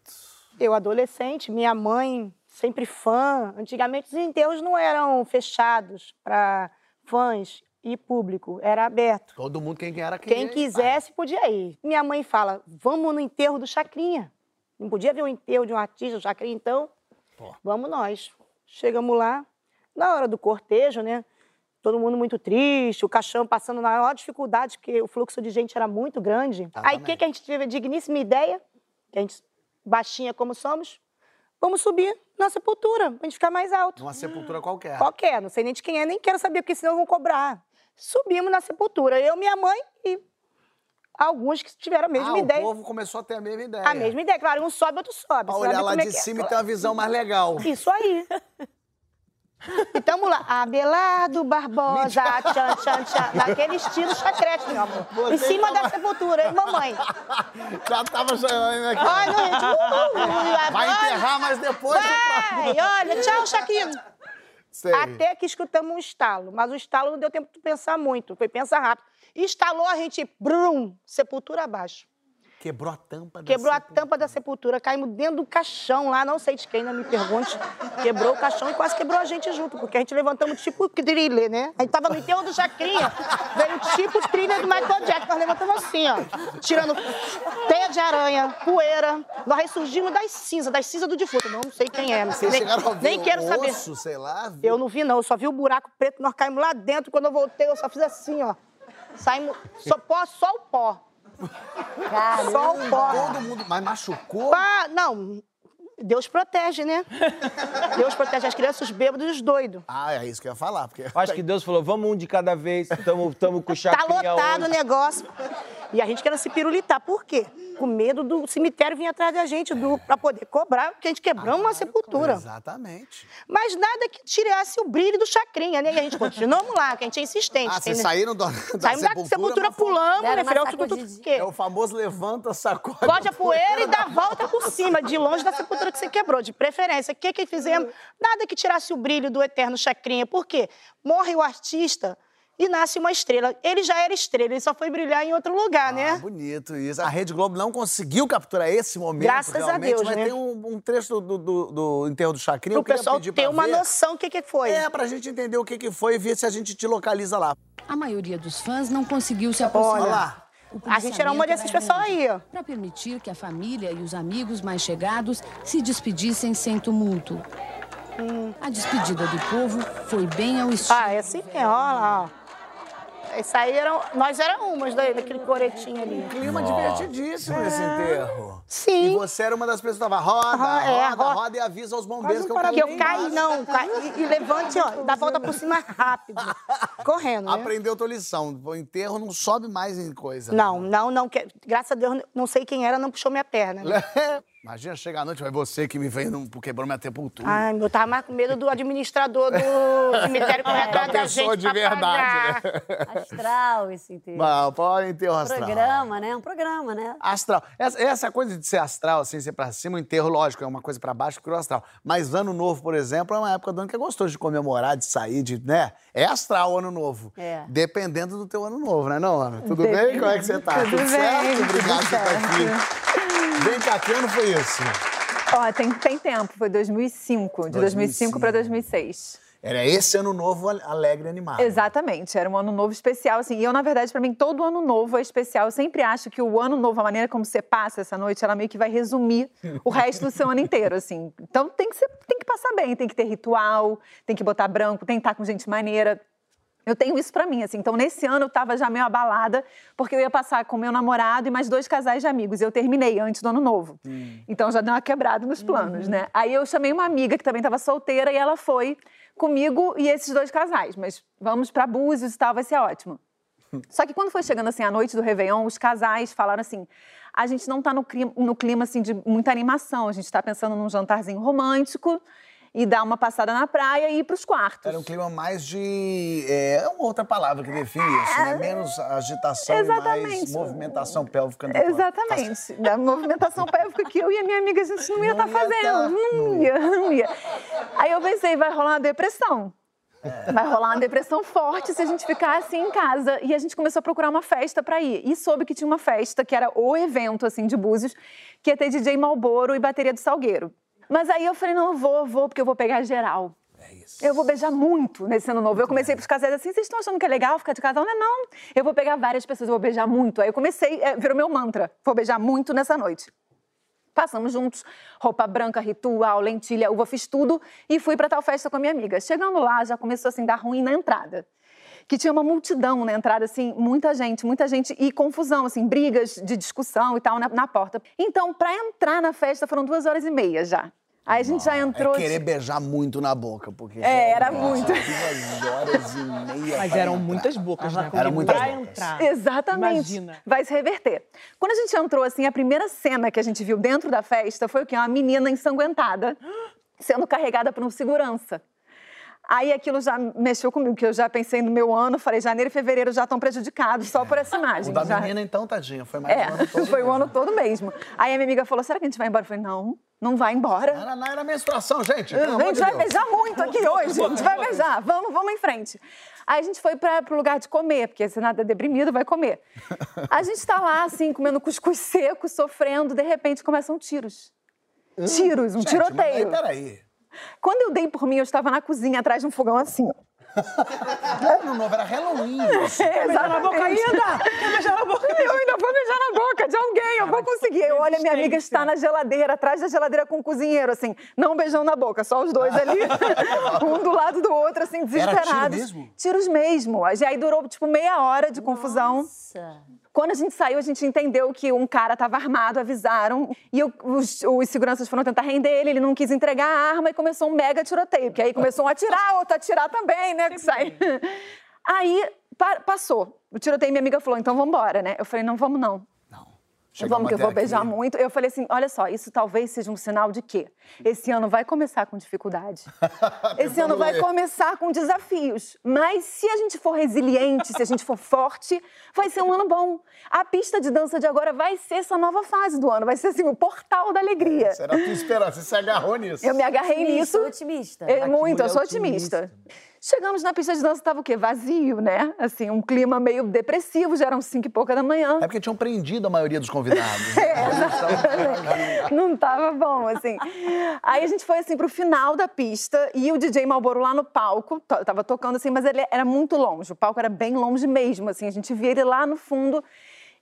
Eu, adolescente, minha mãe, sempre fã. Antigamente, os enterros não eram fechados para fãs e público, era aberto. Todo mundo, quem era quem Quem quisesse podia ir. Minha mãe fala: vamos no enterro do Chacrinha. Não podia ver o enterro de um artista, o Chacrinha, então vamos nós. Chegamos lá, na hora do cortejo, né? Todo mundo muito triste, o caixão passando na maior dificuldade, porque o fluxo de gente era muito grande. Aí o que, que a gente teve a digníssima ideia? Que a gente, baixinha como somos, vamos subir na sepultura, pra gente ficar mais alto. Numa sepultura qualquer. Qualquer, não sei nem de quem é, nem quero saber, porque senão vão cobrar. Subimos na sepultura, eu, minha mãe e alguns que tiveram a mesma ah, ideia. o povo começou a ter a mesma ideia. A mesma ideia, claro, um sobe, outro sobe. Pra olhar lá é de é. cima e ter uma visão mais legal. Isso aí. E tamo lá, Abelardo Barbosa, tchan, tchan, tchan, naquele estilo chacrete, meu amor. Você em cima tava- da sepultura, hein, mamãe? Já tava chorando aqui. Olha, gente, uh, uh, Vai enterrar, mas depois... Vai, olha, tchau, Chaquinho. Sei. Até que escutamos um estalo, mas o estalo não deu tempo de pensar muito, foi pensar rápido. Instalou a gente, brum, sepultura abaixo. Quebrou a tampa da Quebrou a sepultura. tampa da sepultura, caímos dentro do caixão lá, não sei de quem, não me pergunte. Quebrou o caixão e quase quebrou a gente junto, porque a gente levantamos tipo thriller, né? A gente tava no enterro do Chacrinha, veio tipo thriller do Michael Jackson, nós levantamos assim, ó, tirando teia de aranha, poeira, nós ressurgimos das cinzas, das cinzas do defunto, não sei quem é, não sei, nem, a nem quero o saber. osso, sei lá? viu? Eu não vi, não. Eu só vi o buraco preto, nós caímos lá dentro. Quando eu voltei, eu só fiz assim, ó. Saímos. Só pó, só o pó. Só o pó. Todo mundo... Mas machucou? Pá, não. Deus protege, né? Deus protege as crianças, os bêbados e os doidos. Ah, é isso que eu ia falar, porque... Acho que Deus falou, vamos um de cada vez, tamo, tamo com o Tá chacrinha lotado o hoje. negócio. E a gente querendo se pirulitar. Por quê? Com medo do cemitério vir atrás da gente, do, pra poder cobrar, porque a gente quebramos uma sepultura. Exatamente. Mas nada que tirasse o brilho do chacrinha, né? E a gente continuamos lá, que a gente é insistente. Ah, vocês saíram do, da Saímos da sepultura, pulamos, né, filho? sacudidinha. Quê? É o famoso levanta, sacode. Sacode a poeira e dá a volta por cima, de longe da sepultura que você quebrou, de preferência. O que que fizemos? Nada que tirasse o brilho do eterno chacrinha. Por quê? Morre o artista e nasce uma estrela. Ele já era estrela, ele só foi brilhar em outro lugar, Ah, né? bonito isso. A Rede Globo não conseguiu capturar esse momento, Graças a realmente, Deus, mas né? tem um, um trecho do, do, do enterro do Chacrinha. O pessoal pedir ter uma ver. noção do que, que foi. É, pra gente entender o que, que foi e ver se a gente te localiza lá. A maioria dos fãs não conseguiu se Olha aproximar. lá. A gente era uma dessas pessoas aí. Para permitir que a família e os amigos mais chegados se despedissem sem tumulto. A despedida do povo foi bem ao estilo. Ah, é assim mesmo, olha lá, ó. Esse aí eram, nós éramos umas da- daquele coretinho ali. Clima divertidíssimo esse enterro. Sim. E você era uma das pessoas que tava roda, é, roda, roda. roda e avisa aos bombeiros que eu Que caí. eu caí, não, caí, e, e levante, ó, dá a volta por cima rápido. Correndo, né? Aprendeu tua lição. O enterro não sobe mais em coisa. Não, não, não. que- graças a Deus, não sei quem era, não puxou minha perna. né? Imagina chegar à noite, vai você que me veio, num- quebrou minha sepultura. Ai, eu tava mais com medo do administrador do cemitério correr atrás Da gente de verdade, pagar. né? Astral esse enterro. Mas, pô, enterro astral. Programa, né? Um programa, né? Astral. Essa, essa coisa de ser astral, assim, ser pra cima, o enterro, lógico, é uma coisa pra baixo que o astral. Mas ano novo, por exemplo, é uma época do ano que é gostoso de comemorar, de sair, de, né? É astral o ano novo. É. Dependendo do teu ano novo, né, não, Ana? Tudo bem? Como é que você tá? Tudo bem, certo? tudo Obrigado por estar aqui. Vem ano foi isso? Ó, tem, tem tempo, foi 2005, de 2005 para 2006. Era esse ano novo alegre e animado. Exatamente, era um ano novo especial, assim. E eu, na verdade, para mim, todo ano novo é especial. Eu sempre acho que o ano novo, a maneira como você passa essa noite, ela meio que vai resumir o resto do seu ano inteiro, assim. Então tem que, ser, tem que passar bem, tem que ter ritual, tem que botar branco, tem que estar com gente maneira. Eu tenho isso pra mim, assim. Então, nesse ano, eu tava já meio abalada, porque eu ia passar com meu namorado e mais dois casais de amigos. E eu terminei antes do ano novo. Então, já deu uma quebrada nos planos, né? Aí, eu chamei uma amiga que também tava solteira e ela foi comigo e esses dois casais. Mas vamos pra Búzios e tal, vai ser ótimo. Só que quando foi chegando, assim, a noite do Réveillon, os casais falaram assim... A gente não tá no clima, no clima assim, de muita animação. A gente tá pensando num jantarzinho romântico e dar uma passada na praia e ir pros quartos. Era um clima mais de. É uma outra palavra que define isso, né? Menos agitação e mais Exatamente. movimentação pélvica. no. Exatamente. Da movimentação pélvica que eu e a minha amiga, a gente não ia estar ia fazendo. tá. Não ia, não ia. Aí eu pensei, vai rolar uma depressão. Vai rolar uma depressão forte se a gente ficar assim em casa. E a gente começou a procurar uma festa para ir. E soube que tinha uma festa, que era o evento, assim, de Búzios, que ia ter DJ Malboro e bateria do Salgueiro. Mas aí eu falei, não, eu vou, vou, porque eu vou pegar geral. Eu vou beijar muito nesse ano novo. Eu comecei pros casais assim, vocês estão achando que é legal ficar de casal? Não é não. Eu vou pegar várias pessoas, eu vou beijar muito. Aí eu comecei, é, virou meu mantra. Vou beijar muito nessa noite. Passamos juntos, roupa branca, ritual, lentilha, uva, fiz tudo e fui pra tal festa com a minha amiga. Chegando lá, já começou assim, dar ruim na entrada. Que tinha uma multidão na entrada, assim, muita gente, muita gente e confusão, assim, brigas de discussão e tal na, na porta. Então, pra entrar na festa foram duas horas e meia já. Aí a gente já entrou. É querer beijar muito na boca, porque. É, era nossa, muito. Duas horas e meia. Mas eram entrar. muitas bocas, né? Era muitas pra bocas. entrar. Exatamente. Imagina. Vai se reverter. Quando a gente entrou, assim, a primeira cena que a gente viu dentro da festa foi o quê? Uma menina ensanguentada sendo carregada por um segurança. Aí aquilo já mexeu comigo, que eu já pensei no meu ano, falei, janeiro e fevereiro já estão prejudicados só por essa imagem. O da já... menina, então, tadinha, foi mais É, um ano todo. foi o mesmo. ano todo mesmo. Aí a minha amiga falou, será que a gente vai embora? Eu falei, não, não vai embora. Era, não, era menstruação, gente. A gente vai beijar muito aqui hoje, a gente vai beijar. Vamos, vamos em frente. Aí a gente foi para o lugar de comer, porque se nada é deprimido, vai comer. A gente está lá, assim, comendo cuscuz seco, sofrendo, de repente começam tiros. Tiros, um Gente, tiroteio. Mas aí, peraí. Quando eu dei por mim, eu estava na cozinha, atrás de um fogão assim, ó. Ano novo, era Halloween. Beijar na boca ainda? Quer beijar na boca Eu ainda vou beijar na boca de alguém, eu vou conseguir. Eu olho, a minha amiga está na geladeira, atrás da geladeira com o cozinheiro, assim, não beijando na boca, só os dois ali, um do lado do outro, assim, Era tiro desesperados. mesmo? Tiros mesmo. Aí durou, tipo, meia hora de confusão. Nossa. Quando a gente saiu, a gente entendeu que um cara estava armado, avisaram, e os, os seguranças foram tentar render ele, ele não quis entregar a arma e começou um mega tiroteio, que aí começou um a atirar, outro a atirar também, né? Que sai. Aí pa- passou. O tiroteio, minha amiga falou, então vamos embora, né? Eu falei, não, vamos não. Chegamos Vamos que eu vou beijar aqui. muito. Eu falei assim, olha só, isso talvez seja um sinal de quê? Esse ano vai começar com dificuldade. Esse ano vai começar com desafios. Mas se a gente for resiliente, se a gente for forte, vai ser um ano bom. A pista de dança de agora vai ser essa nova fase do ano. Vai ser assim, o portal da alegria. Era a tua esperança, você se agarrou nisso. Eu me agarrei Otimista, nisso. otimista. É, que muito, eu sou otimista. Chegamos na pista de dança, tava o quê? Vazio, né? Assim, um clima meio depressivo, já eram cinco e pouca da manhã. É porque tinham prendido a maioria dos convidados. É, exatamente. Não tava bom, assim. Aí a gente foi, assim, pro final da pista e o DJ Malboro lá no palco, tava tocando, assim, mas ele era muito longe. O palco era bem longe mesmo, assim. A gente via ele lá no fundo.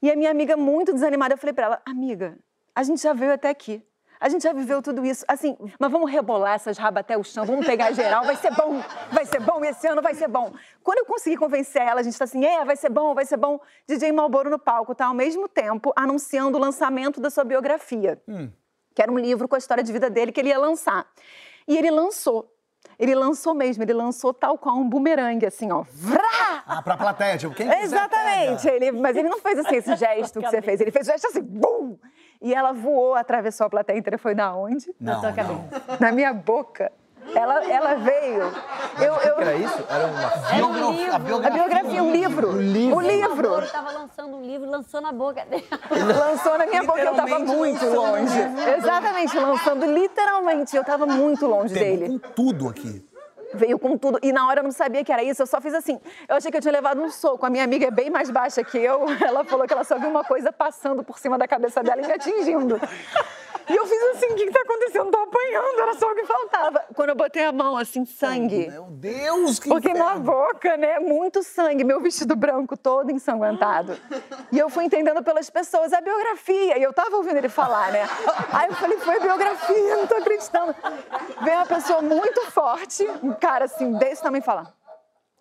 E a minha amiga, muito desanimada, eu falei pra ela, amiga, a gente já veio até aqui. A gente já viveu tudo isso. Assim, mas vamos rebolar essas rabas até o chão, vamos pegar geral, vai ser bom, vai ser bom, esse ano vai ser bom. Quando eu consegui convencer ela, a gente tá assim, é, vai ser bom, vai ser bom. DJ Malboro no palco tá ao mesmo tempo anunciando o lançamento da sua biografia, que era um livro com a história de vida dele que ele ia lançar. E ele lançou. Ele lançou mesmo, ele lançou tal qual um bumerangue, assim, ó. Vrá! Ah, pra plateia, tipo, quem Exatamente. Ele, mas ele não fez assim esse gesto que você fez. Ele fez o gesto assim, bum! E ela voou, atravessou a plateia inteira. Foi da onde? Não, tua não. cabeça. Na minha boca. Ela, ela veio. Eu, eu, Era isso? Era uma Era um livro. A biografia. a biografia, um livro. O livro. O Ele tava lançando um livro, lançou na boca dela. Lançou na minha boca, eu tava Literalmente muito longe. Exatamente, lançando literalmente. Eu tava muito longe dele. Pegou com tudo aqui. Veio com tudo. E na hora eu não sabia que era isso, eu só fiz assim. Eu achei que eu tinha levado um soco. A minha amiga é bem mais baixa que eu. Ela falou que ela só viu uma coisa passando por cima da cabeça dela e me atingindo. E eu fiz assim: o que, que tá acontecendo? Tô apanhando, era só o que faltava. Quando eu botei a mão, assim, sangue. Meu Deus, que Porque na boca, né? Muito sangue, meu vestido branco todo ensanguentado. E eu fui entendendo pelas pessoas a biografia. E eu tava ouvindo ele falar, né? Aí eu falei, foi biografia, não tô acreditando. Vem uma pessoa muito forte, cara assim, desse tamanho, e fala.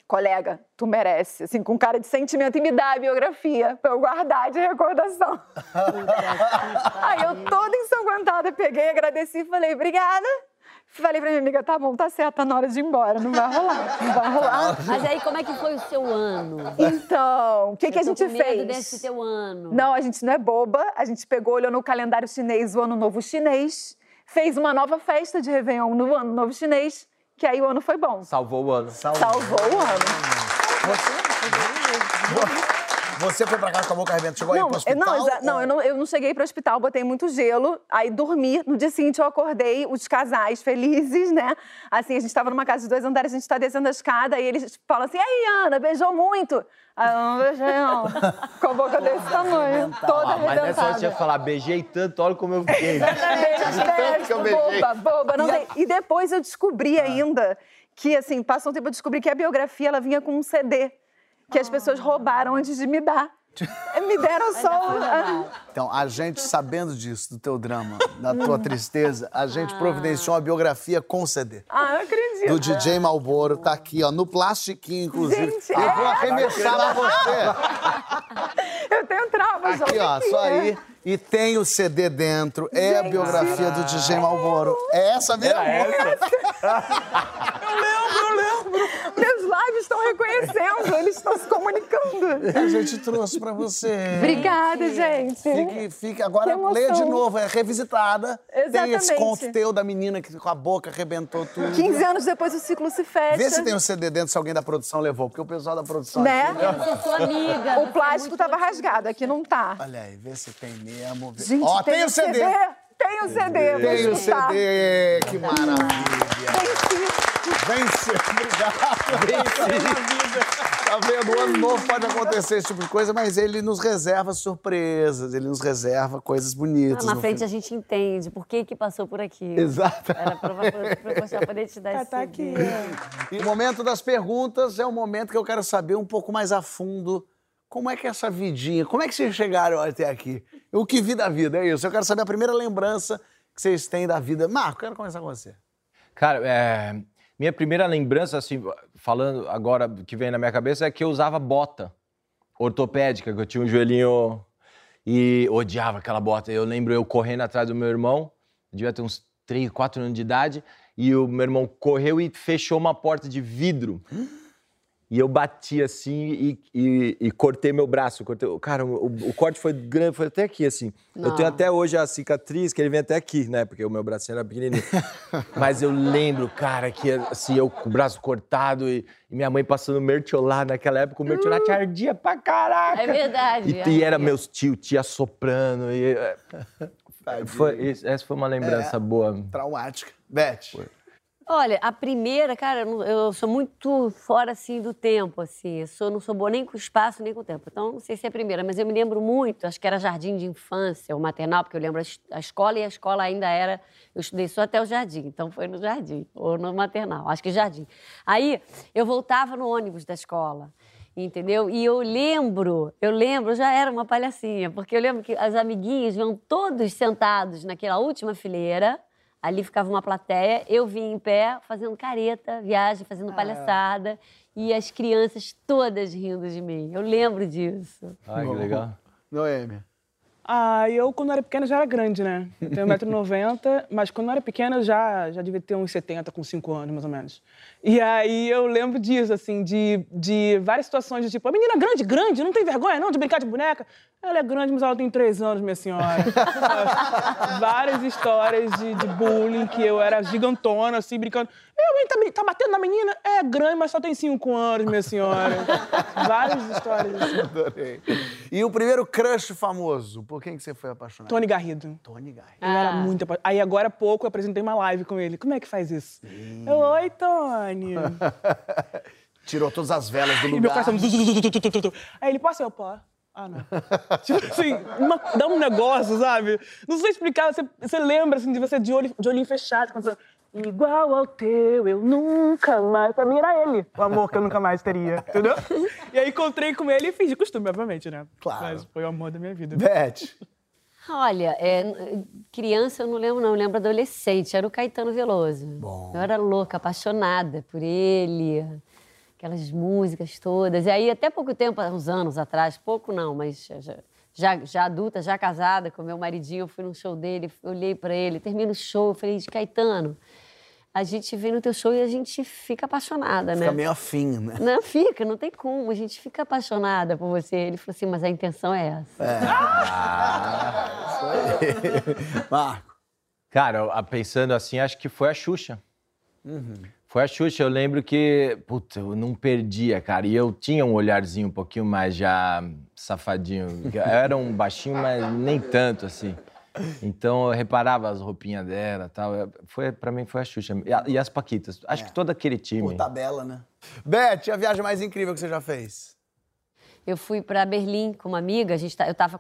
Colega, tu merece, assim, com cara de sentimento, e me dá a biografia pra eu guardar de recordação. Aí eu toda ensanguentada, peguei, agradeci e falei, obrigada. Falei pra minha amiga, tá bom, tá certo, tá na hora de ir embora, não vai rolar, não vai rolar. Mas aí, como é que foi o seu ano? Então, o que, que a gente com medo fez? desse teu ano. Não, a gente não é boba. A gente pegou, olhou no calendário chinês o Ano Novo Chinês, fez uma nova festa de Réveillon no Ano Novo Chinês, que aí o ano foi bom. Salvou o ano. Salvou o ano. Você foi pra casa com a boca arrebentada, chegou aí Não, pro eu- hospital? não, exa- não, ou- eu não, eu não cheguei para o hospital, botei muito gelo, aí dormi. No dia seguinte eu acordei, os casais felizes, né? Assim, a gente estava numa casa de dois andares, a gente está descendo a escada, e eles falam assim: aí, Ana, beijou muito? Aí eu não beijei, não. Com a boca desse tamanho, toda Ah, mas nessa hora arrebentada. tinha que falar, beijei tanto, olha como eu fiquei. Que eu beijei. boba, boba. Não tem. E depois eu descobri ainda que, assim, passou um tempo eu descobri que a biografia ela vinha com um CD que as pessoas roubaram antes de me dar. Me deram só. ah, Então, a gente, sabendo disso, do teu drama, da tua tristeza, a gente providenciou uma biografia com CD. Ah, eu acredito. Do DJ Malboro, tá aqui, ó, no plastiquinho, inclusive. Gente, eu vou é? arremessar pra você. Eu tenho traumas. Aqui, ó, só aí. E tem o CD dentro. É a biografia do DJ Malboro. É essa mesmo? Meus lábios estão reconhecendo, eles estão se comunicando. A gente trouxe pra você. Obrigada, gente. Fique, fique. Agora Que lê de novo, é revisitada. Tem esse Exatamente. conto teu da menina que com a boca arrebentou tudo. 15 anos depois o ciclo se fecha. Vê se tem o CD dentro, se alguém da produção levou, porque o pessoal da produção. Né? aqui- Eu sou sua amiga. O plástico tava rasgado, aqui não tá. Olha aí, vê se tem mesmo. Gente, Ó, tem, o CD. Tem o CD, Tem o. CD. Que maravilha. Tem sim. Vence. Obrigado. Vence na vida. Tá vendo? O ano novo pode acontecer esse tipo de coisa, mas ele nos reserva surpresas, ele nos reserva coisas bonitas. Na no frente fim. a gente entende por que que passou por aqui. Exato. Era pra, pra, pra, pra poder te dar esse Tá CD. aqui. E o momento das perguntas é o momento que eu quero saber um pouco mais a fundo como é que é essa vidinha, como é que vocês chegaram até aqui? O que vi da vida, é isso. Eu quero saber a primeira lembrança que vocês têm da vida. Marco, quero começar com você. Cara, é, minha primeira lembrança, assim, falando agora que vem na minha cabeça, é que eu usava bota ortopédica, que eu tinha um joelhinho e odiava aquela bota. Eu lembro eu correndo atrás do meu irmão, devia ter uns 3, 4 anos de idade, e o meu irmão correu e fechou uma porta de vidro. E eu bati assim e, e- e cortei meu braço. Cortei, cara, o, o corte foi grande, foi até aqui, assim. Eu tenho Não. até hoje a cicatriz, que ele vem até aqui, né? Porque o meu bracinho era pequenininho. Mas eu lembro, cara, que assim, eu com o braço cortado e, e minha mãe passando mertiolate naquela época. O mertiolate ardia pra caraca. É verdade. E, e era meus tio, tia soprando. E, é, foi, essa foi uma lembrança boa. Traumática. Beth. Olha, a primeira, cara, eu sou muito fora, assim, do tempo, assim. Eu sou, não sou boa nem com espaço, nem com tempo. Então, não sei se é a primeira, mas eu me lembro muito, acho que era jardim de infância, ou maternal, porque eu lembro a es- a escola e a escola ainda era... Eu estudei só até o jardim, então foi no jardim, ou no maternal, acho que jardim. Aí, eu voltava no ônibus da escola. Entendeu? E eu lembro, eu lembro, já era uma palhacinha, porque eu lembro que as amiguinhas iam todos sentados naquela última fileira, ali ficava uma plateia, eu vinha em pé fazendo careta, viagem, fazendo palhaçada, e as crianças todas rindo de mim. Eu lembro disso. Ai, que legal. Noêmia. Ah, eu quando era pequena já era grande, né? Eu tenho 1,90m, mas quando eu era pequena eu já, já devia ter uns 70, com 5 anos, mais ou menos. E aí eu lembro disso, assim, de, de várias situações de tipo, a menina grande, grande, não tem vergonha não de brincar de boneca? Ela é grande, mas ela tem 3 anos, minha senhora. várias histórias de, de bullying, que eu era gigantona, assim, brincando. Eu, hein, tá, tá batendo na menina? É grande, mas só tem 5 anos, minha senhora. várias histórias assim. Adorei. E o primeiro crush famoso, por quem que você foi apaixonado? Tony Garrido. Tony Garrido. Eu era muito apa- Aí agora há pouco eu apresentei uma live com ele. Como é que faz isso? Eu, oi, Tony. Tirou todas as velas do e meu lugar. coração. tu, tu. Aí ele passa, eu, pô. Ah, não. tipo assim, uma- dá um negócio, sabe? Não sei explicar, você, você lembra assim, de você de, olho, de olhinho fechado, quando você, Igual ao teu, eu nunca mais. Pra mim era ele, o amor que eu nunca mais teria, entendeu? E aí encontrei com ele e fiz de costume, obviamente, né? Claro. Mas foi o amor da minha vida. Beth. Olha, é, criança eu não lembro, não. Eu lembro adolescente. Era o Caetano Veloso. Bom. Eu era louca, apaixonada por ele. Aquelas músicas todas. E aí, até pouco tempo, uns anos atrás, pouco não, mas já, já, já adulta, já casada com meu maridinho, eu fui num show dele, olhei pra ele, termina o show, falei, Caetano, a gente vem no teu show e a gente fica apaixonada, né? Fica meio afim, né? Não, fica, não tem como. A gente fica apaixonada por você. Ele falou assim, mas a intenção é essa. Marco. Cara, eu- a- pensando assim, acho que foi a Xuxa. Foi a Xuxa. Eu lembro que, puta, eu não perdia, cara. E eu tinha um olharzinho um pouquinho mais já safadinho. Eu era um baixinho, mas nem tanto, assim. Então eu reparava as roupinhas dela e tal. Eu- Foi, pra mim foi a Xuxa. E, a- e as Paquitas. Acho que todo aquele time. Por tabela, né? Beth, a viagem mais incrível que você já fez? Eu fui para Berlim com uma amiga, a gente tá- eu estava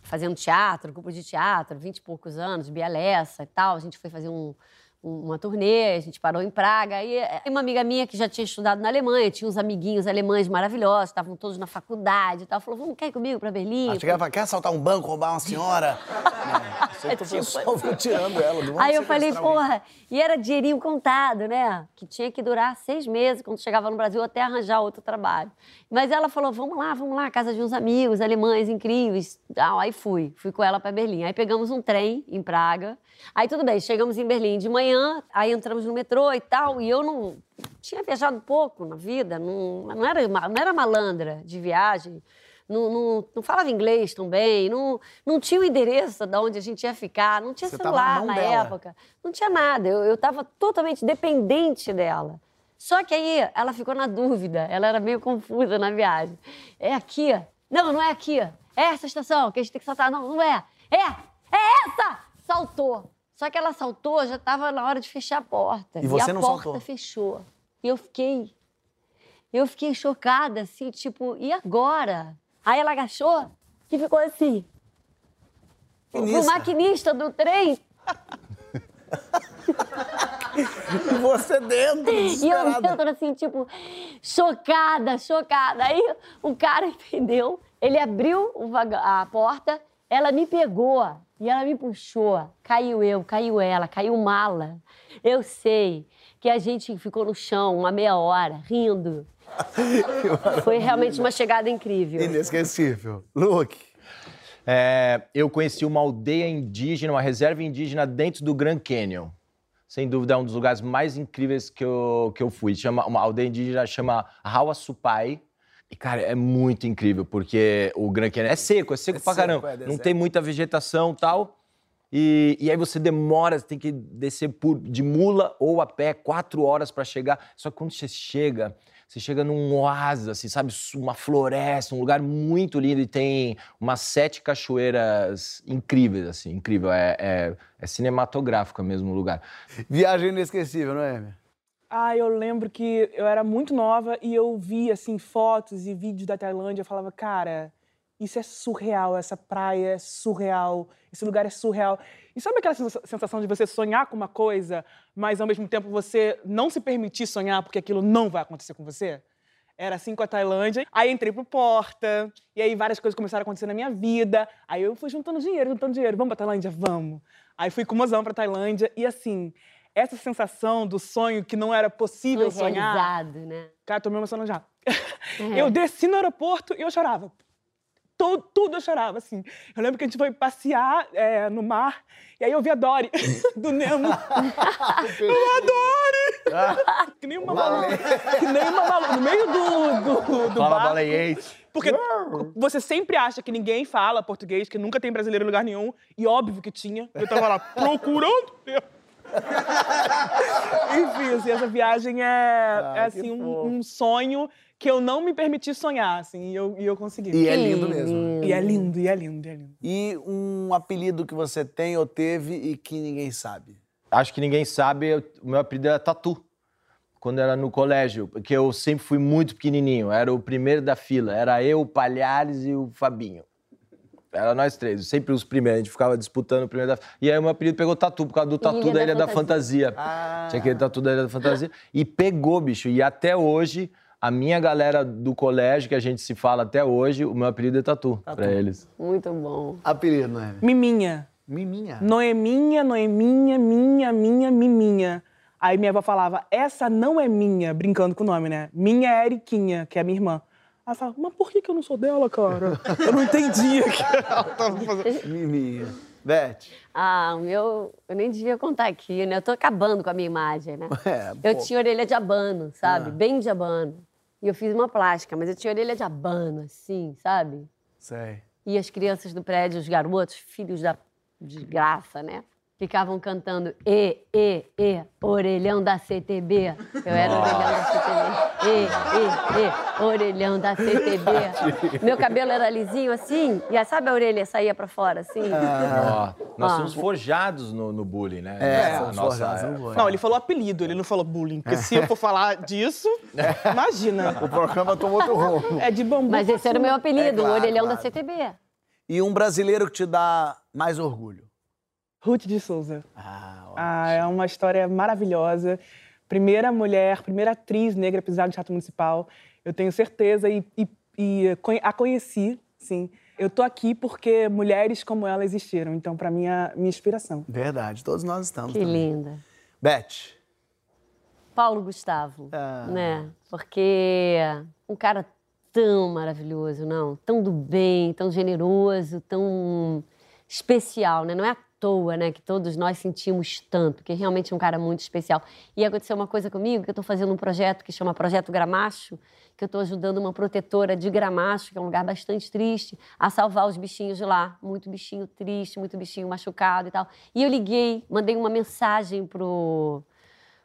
fazendo teatro, grupo de teatro, vinte e poucos anos, Bialessa e tal. A gente foi fazer um- uma turnê, a gente parou em Praga. Aí eh, uma amiga minha que já tinha estudado na Alemanha, tinha uns amiguinhos alemães maravilhosos, estavam todos na faculdade e tal. Falou, vamos, quer ir comigo para Berlim? Ah, chegava, quer assaltar um banco, roubar uma senhora? Não, sei que o Tipo pessoal ficou tirando ela do Aí eu falei, porra, e era dinheirinho contado, né? Que tinha que durar seis meses quando chegava no Brasil até arranjar outro trabalho. Mas ela falou, vamos lá, vamos lá, casa de uns amigos alemães incríveis. Ah, aí fui, fui com ela para Berlim. Aí pegamos um trem em Praga. Aí tudo bem, chegamos em Berlim de manhã, aí entramos no metrô e tal, e eu não tinha viajado pouco na vida, não, não, era, não era malandra de viagem. Não, não, não falava inglês também, não, não tinha o endereço de onde a gente ia ficar, não tinha Você na celular na dela. época, não tinha nada. Eu estava totalmente dependente dela. Só que aí ela ficou na dúvida, ela era meio confusa na viagem. É aqui? Não, não é aqui. É essa estação que a gente tem que saltar. Não, não é. É! É essa! Saltou. Só que ela saltou, já estava na hora de fechar a porta. E você a não porta saltou? fechou. E eu fiquei. Eu fiquei chocada, assim, tipo, e agora? Aí ela agachou e ficou assim. O Maquinista. do trem E você dentro, E eu dentro, assim, tipo, chocada, chocada. Aí o cara entendeu, ele abriu a porta, ela me pegou e ela me puxou. Caiu eu, caiu ela, caiu mala. Eu sei que a gente ficou no chão uma meia hora, rindo. Foi realmente uma chegada incrível. Inesquecível. Luke. É, eu conheci uma aldeia indígena, uma reserva indígena dentro do Grand Canyon. Sem dúvida, é um dos lugares mais incríveis que eu, que eu fui. Chama, uma aldeia indígena chama Hawa Supai. E, cara, é muito incrível, porque o Grand Canyon é seco, é seco É pra seco, caramba. é, Não tem muita vegetação e tal. E, e aí você demora, você tem que descer por, de mula ou a pé quatro horas pra chegar. Só que quando você chega, você chega num oásis, assim, sabe? Uma floresta, um lugar muito lindo e tem umas sete cachoeiras incríveis, assim, incrível. É, é, é cinematográfico mesmo o lugar. Viagem inesquecível, não é, Amy? Ah, eu lembro que eu era muito nova e eu via assim fotos e vídeos da Tailândia. Eu falava, cara, isso é surreal, essa praia é surreal, esse lugar é surreal. E sabe aquela sensa- sensação de você sonhar com uma coisa, mas ao mesmo tempo você não se permitir sonhar porque aquilo não vai acontecer com você? Era assim com a Tailândia. Aí entrei pro Porta, e aí várias coisas começaram a acontecer na minha vida. Aí eu fui juntando dinheiro, juntando dinheiro. Vamos pra Tailândia? Vamos. Aí fui com o mozão pra Tailândia. E assim, essa sensação do sonho que não era possível Sonho sonhar. realizado, né? Cara, tô me emocionando já. É. Eu desci no aeroporto e eu chorava. Tudo, tudo eu chorava, assim. Eu lembro que a gente foi passear é, no mar e aí eu vi a Dory, do Nemo. eu adoro! que nem uma maluca. Que nem uma maluca. No meio do, do, do Fala barco. Porque você sempre acha que ninguém fala português, que nunca tem brasileiro em lugar nenhum. E óbvio que tinha. Eu tava lá procurando. Enfim, assim, essa viagem é, é, assim, um, um sonho que eu não me permiti sonhar, assim, e eu, e eu consegui. E é lindo mesmo. E é lindo, e é lindo, e é lindo. E um apelido que você tem ou teve e que ninguém sabe? Acho que ninguém sabe, eu- o meu apelido era Tatu. Quando era no colégio, porque eu sempre fui muito pequenininho, era o primeiro da fila. Era eu, o Palhares e o Fabinho. Era nós três, sempre os primeiros, a gente ficava disputando o primeiro da. E aí o meu apelido pegou Tatu, por causa do Tatu Ilha da da Ilha da Fantasia. Fantasia. Ah. Tinha aquele Tatu da Ilha da Fantasia. E pegou, bicho. E até hoje, a minha galera do colégio, que a gente se fala até hoje, o meu apelido é Tatu, pra eles. Muito bom. Apelido, Noemi. Miminha. Miminha. Noeminha, Noeminha, minha, minha, miminha. Aí minha avó falava, essa não é minha, brincando com o nome, né? Minha é Eriquinha, que é minha irmã. Aí eu falava, mas por que, que eu não sou dela, cara? Eu não entendia que ela tava fazendo. Miminha. Beth. Ah, o meu. Eu nem devia contar aqui, né? Eu tô acabando com a minha imagem, né? É, Eu pô. tinha orelha de abano, sabe? Ah. Bem de abano. E eu fiz uma plástica, mas eu tinha orelha de abano, assim, sabe? Sei. E as crianças do prédio, os garotos, filhos da desgraça, né? Ficavam cantando E, E, E, orelhão da CTB. Eu era orelhão da CTB. E, E, E, orelhão da CTB. Meu cabelo era lisinho assim, e aí, sabe a orelha saía pra fora, assim? Ó, nós Ah. somos forjados no, no bullying, né? É, A fomos nossa- forjados no bullying. Não, ele falou apelido, ele não falou bullying. Porque se eu for falar disso, imagina. O programa tomou outro rumo. É de bambu. Mas esse era o meu apelido, É, claro, o orelhão claro. da CTB. E um brasileiro que te dá mais orgulho? Ruth de Souza. Ah, ó. Ah, é uma história maravilhosa. Primeira mulher, primeira atriz negra a pisar no Teatro Municipal. Eu tenho certeza e, e- e a conheci, sim. Eu tô aqui porque mulheres como ela existiram. Então, para mim, é a minha inspiração. Verdade, todos nós estamos. Que também. linda. Beth. Paulo Gustavo, Ah. né? Porque um cara tão maravilhoso, não? Tão do bem, tão generoso, tão especial, né? Não é à toa, né, que todos nós sentimos tanto, que realmente é um cara muito especial. E aconteceu uma coisa comigo, que eu estou fazendo um projeto que chama Projeto Gramacho, que eu estou ajudando uma protetora de Gramacho, que é um lugar bastante triste, a salvar os bichinhos de lá. Muito bichinho triste, muito bichinho machucado e tal. E eu liguei, mandei uma mensagem pro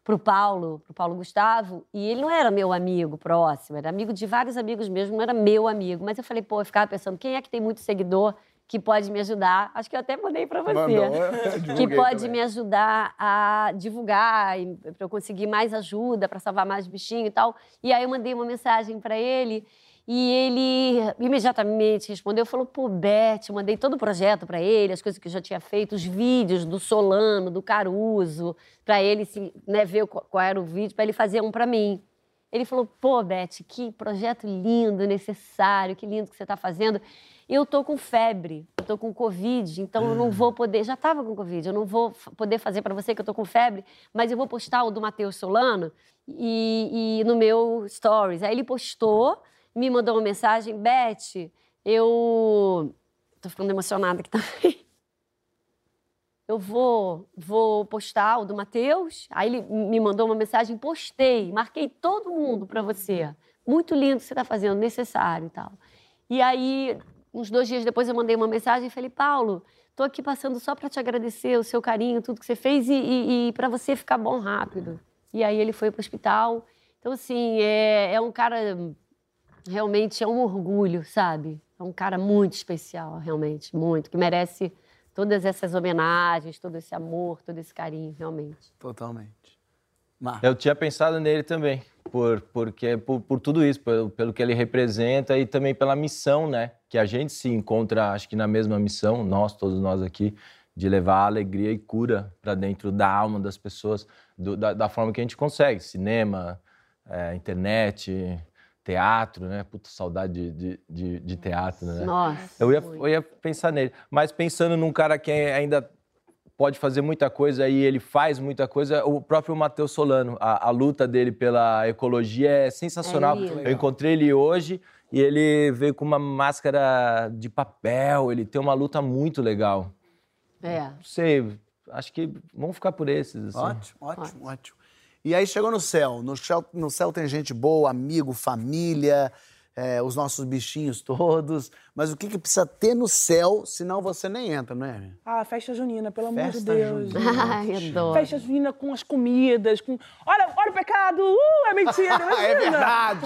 pro Paulo, pro Paulo Gustavo, e ele não era meu amigo próximo, era amigo de vários amigos mesmo, não era meu amigo. Mas eu falei, pô, eu ficava pensando, quem é que tem muito seguidor que pode me ajudar? Acho que eu até mandei para você. Mandou, eu que pode também. me ajudar a divulgar, para eu conseguir mais ajuda, para salvar mais bichinho e tal. E aí eu mandei uma mensagem para ele, e ele imediatamente respondeu, falou, pô, Beth, mandei todo o projeto para ele, as coisas que eu já tinha feito, os vídeos do Solano, do Caruso, para ele se, né, ver qual, qual era o vídeo, para ele fazer um para mim. Ele falou, pô, Beth, que projeto lindo, necessário, que lindo que você está fazendo. Eu tô com febre, eu tô com Covid, então eu não vou poder. Já estava com Covid, eu não vou poder fazer para você que eu tô com febre, mas eu vou postar o do Matheus Solano e, e no meu Stories. Aí ele postou, me mandou uma mensagem, Beth, eu. Tô ficando emocionada aqui também. Eu vou, vou postar o do Matheus. Aí ele me mandou uma mensagem, postei, marquei todo mundo para você. Muito lindo o que você está fazendo, necessário e tal. E aí, uns dois dias depois, eu mandei uma mensagem e falei, Paulo, tô aqui passando só para te agradecer o seu carinho, tudo que você fez e, e, para você ficar bom rápido. E aí ele foi para o hospital. Então, assim, é, é um cara realmente é um orgulho, sabe? É um cara muito especial, realmente, muito, que merece todas essas homenagens, todo esse amor, todo esse carinho, realmente. Totalmente. Eu tinha pensado nele também, por, porque, por, por tudo isso, pelo, pelo que ele representa e também pela missão, né? Que a gente se encontra, acho que na mesma missão, nós, todos nós aqui, de levar alegria e cura para dentro da alma das pessoas, do- da, da forma que a gente consegue. Cinema, é, internet, teatro, né? Puta saudade de, de, de, de teatro, né? Nossa. Eu ia, eu ia pensar nele. Mas pensando num cara que ainda pode fazer muita coisa e ele faz muita coisa, o próprio Matheus Solano. A, a luta dele pela ecologia é sensacional. É eu encontrei ele hoje e ele veio com uma máscara de papel. Ele tem uma luta muito legal. É. Não sei, acho que vamos ficar por esses. Assim. Ótimo, ótimo, ótimo. E aí chegou no céu. No céu, no céu tem gente boa, amigo, família, é, os nossos bichinhos todos. Mas o que, que precisa ter no céu, senão você nem entra, não é? Ah, festa junina, pelo amor de Deus. junina. Ai, adoro. Festa junina com as comidas, com. Olha, olha o pecado! Uh, é mentira! É verdade.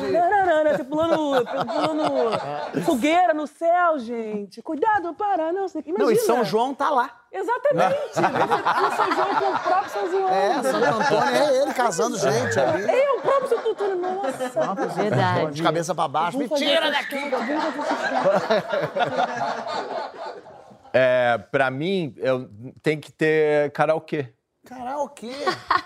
Você pulando, pulando fogueira no céu, gente. Cuidado para não sei o que. Imagina. Não, e São João tá lá. Exatamente. o São João com o próprio São João. É, Santo Antônio é ele casando gente ali. É o próprio Santo Antônio, nossa. Verdade. De cabeça pra baixo. Mentira daqui! É, pra mim, eu, tem que ter karaokê. Karaokê.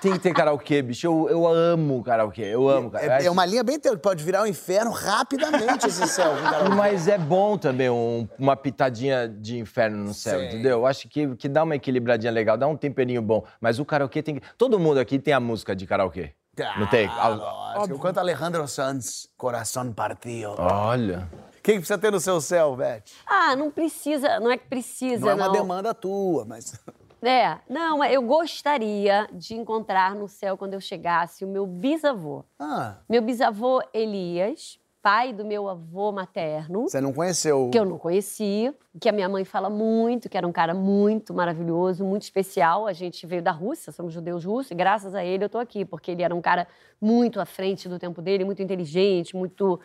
Tem que ter karaokê, bicho. Eu, eu amo karaokê. Eu amo, cara. É, é uma linha bem tênue, pode virar um inferno rapidamente esse céu. karaokê. Mas é bom também um- uma pitadinha de inferno no céu, Sei. entendeu? Eu acho que, que dá uma equilibradinha legal, dá um temperinho bom. Mas o karaokê tem que. Todo mundo aqui tem a música de karaokê. Não tem? Ah, lógico. Eu canto Alejandro Sanz, Coração Partido. Olha. Quem precisa ter no seu céu, Beth? Ah, não precisa, não é que precisa, Não é não. uma demanda tua, mas... É, não, eu gostaria de encontrar no céu, quando eu chegasse, o meu bisavô. Ah, Meu bisavô Elias, pai do meu avô materno, você não conheceu... que eu não conhecia, que a minha mãe fala muito, que era um cara muito maravilhoso, muito especial. A gente veio da Rússia, somos judeus russos, e graças a ele eu tô aqui, porque ele era um cara muito à frente do tempo dele, muito inteligente, muito.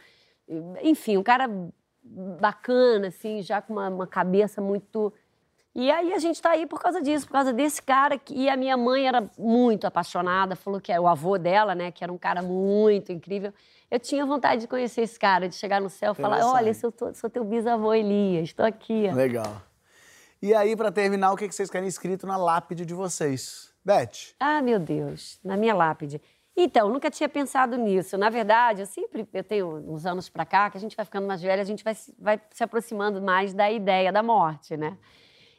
Enfim, um cara bacana, assim, já com uma, uma cabeça muito. E aí a gente tá aí por causa disso, por causa desse cara. Que, e a minha mãe era muito apaixonada, falou que era o avô dela, né, que era um cara muito incrível. Eu tinha vontade de conhecer esse cara, de chegar no céu e falar: olha, eu sou, sou teu bisavô Elias, estou aqui. Legal. E aí, pra terminar, o que que vocês querem escrito na lápide de vocês? Beth? Ah, meu Deus, na minha lápide. Então, nunca tinha pensado nisso. Na verdade, eu sempre, eu tenho uns anos pra cá, que a gente vai ficando mais velha, a gente vai, se- vai se aproximando mais da ideia da morte, né?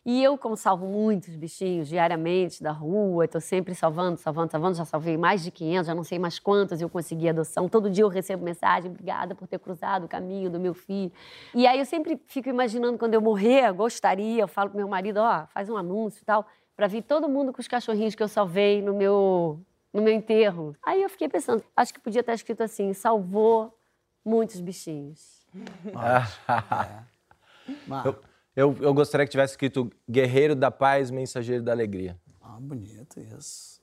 E eu, como salvo muitos bichinhos diariamente da rua, estou sempre salvando, salvando, salvando, já salvei mais de 500, já não sei mais quantos eu consegui adoção. Todo dia eu recebo mensagem, obrigada por ter cruzado o caminho do meu filho. E aí eu sempre fico imaginando quando eu morrer, gostaria, eu falo pro meu marido, ó, faz um anúncio e tal, para vir todo mundo com os cachorrinhos que eu salvei no meu, no meu enterro. Aí eu fiquei pensando, acho que podia estar escrito assim, salvou muitos bichinhos. eu, eu, eu gostaria que tivesse escrito Guerreiro da Paz, Mensageiro da Alegria. Ah, bonito isso.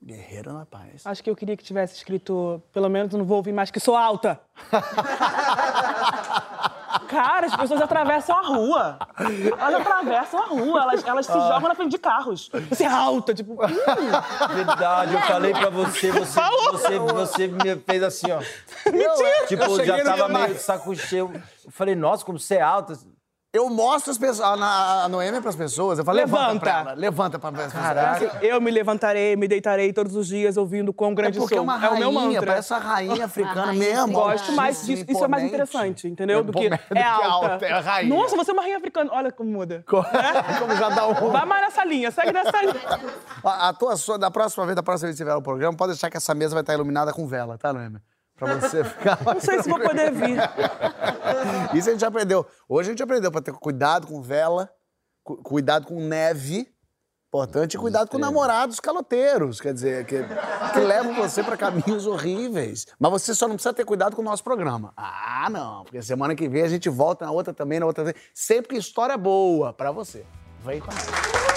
Guerreiro na paz. Acho que eu queria que tivesse escrito, pelo menos não vou ouvir mais que sou alta. Cara, as pessoas atravessam a rua. Elas atravessam a rua, elas, elas se Ah. jogam na frente de carros. Você é alta, tipo. hum. Verdade, eu falei pra você, você, você, você me fez assim, ó. Mentira! Tipo, Eu já tava meio de saco cheio. Eu falei, nossa, como você é alta. Eu mostro as pessoas, a, na- a Noêmia pras pessoas, eu falo, levanta, Levanta. pra ela, levanta pra pessoas. Eu me levantarei, me deitarei todos os dias ouvindo quão É grande porque é sou. uma é o meu rainha, mantra. parece uma rainha africana rainha mesmo. Gosto mais disso. Isso é mais imponente. interessante, entendeu? Do que É é alta. alta, é a rainha. Nossa, você é uma rainha africana. Olha como muda. Como já dá um... Vai mais nessa linha, segue nessa linha. A, a tua, sua, da próxima vez, da próxima vez que tiver o programa, pode deixar que essa mesa vai estar iluminada com vela, tá, Noêmia? Pra você ficar... Não sei se vou poder vir. Isso a gente aprendeu. Hoje a gente aprendeu pra ter cuidado com vela, cu- cuidado com neve, importante, e cuidado com namorados caloteiros, quer dizer, que, que levam você pra caminhos horríveis. Mas você só não precisa ter cuidado com o nosso programa. Ah, não, porque semana que vem a gente volta na outra também, na outra também. Sempre que história boa pra você. Vem com a gente.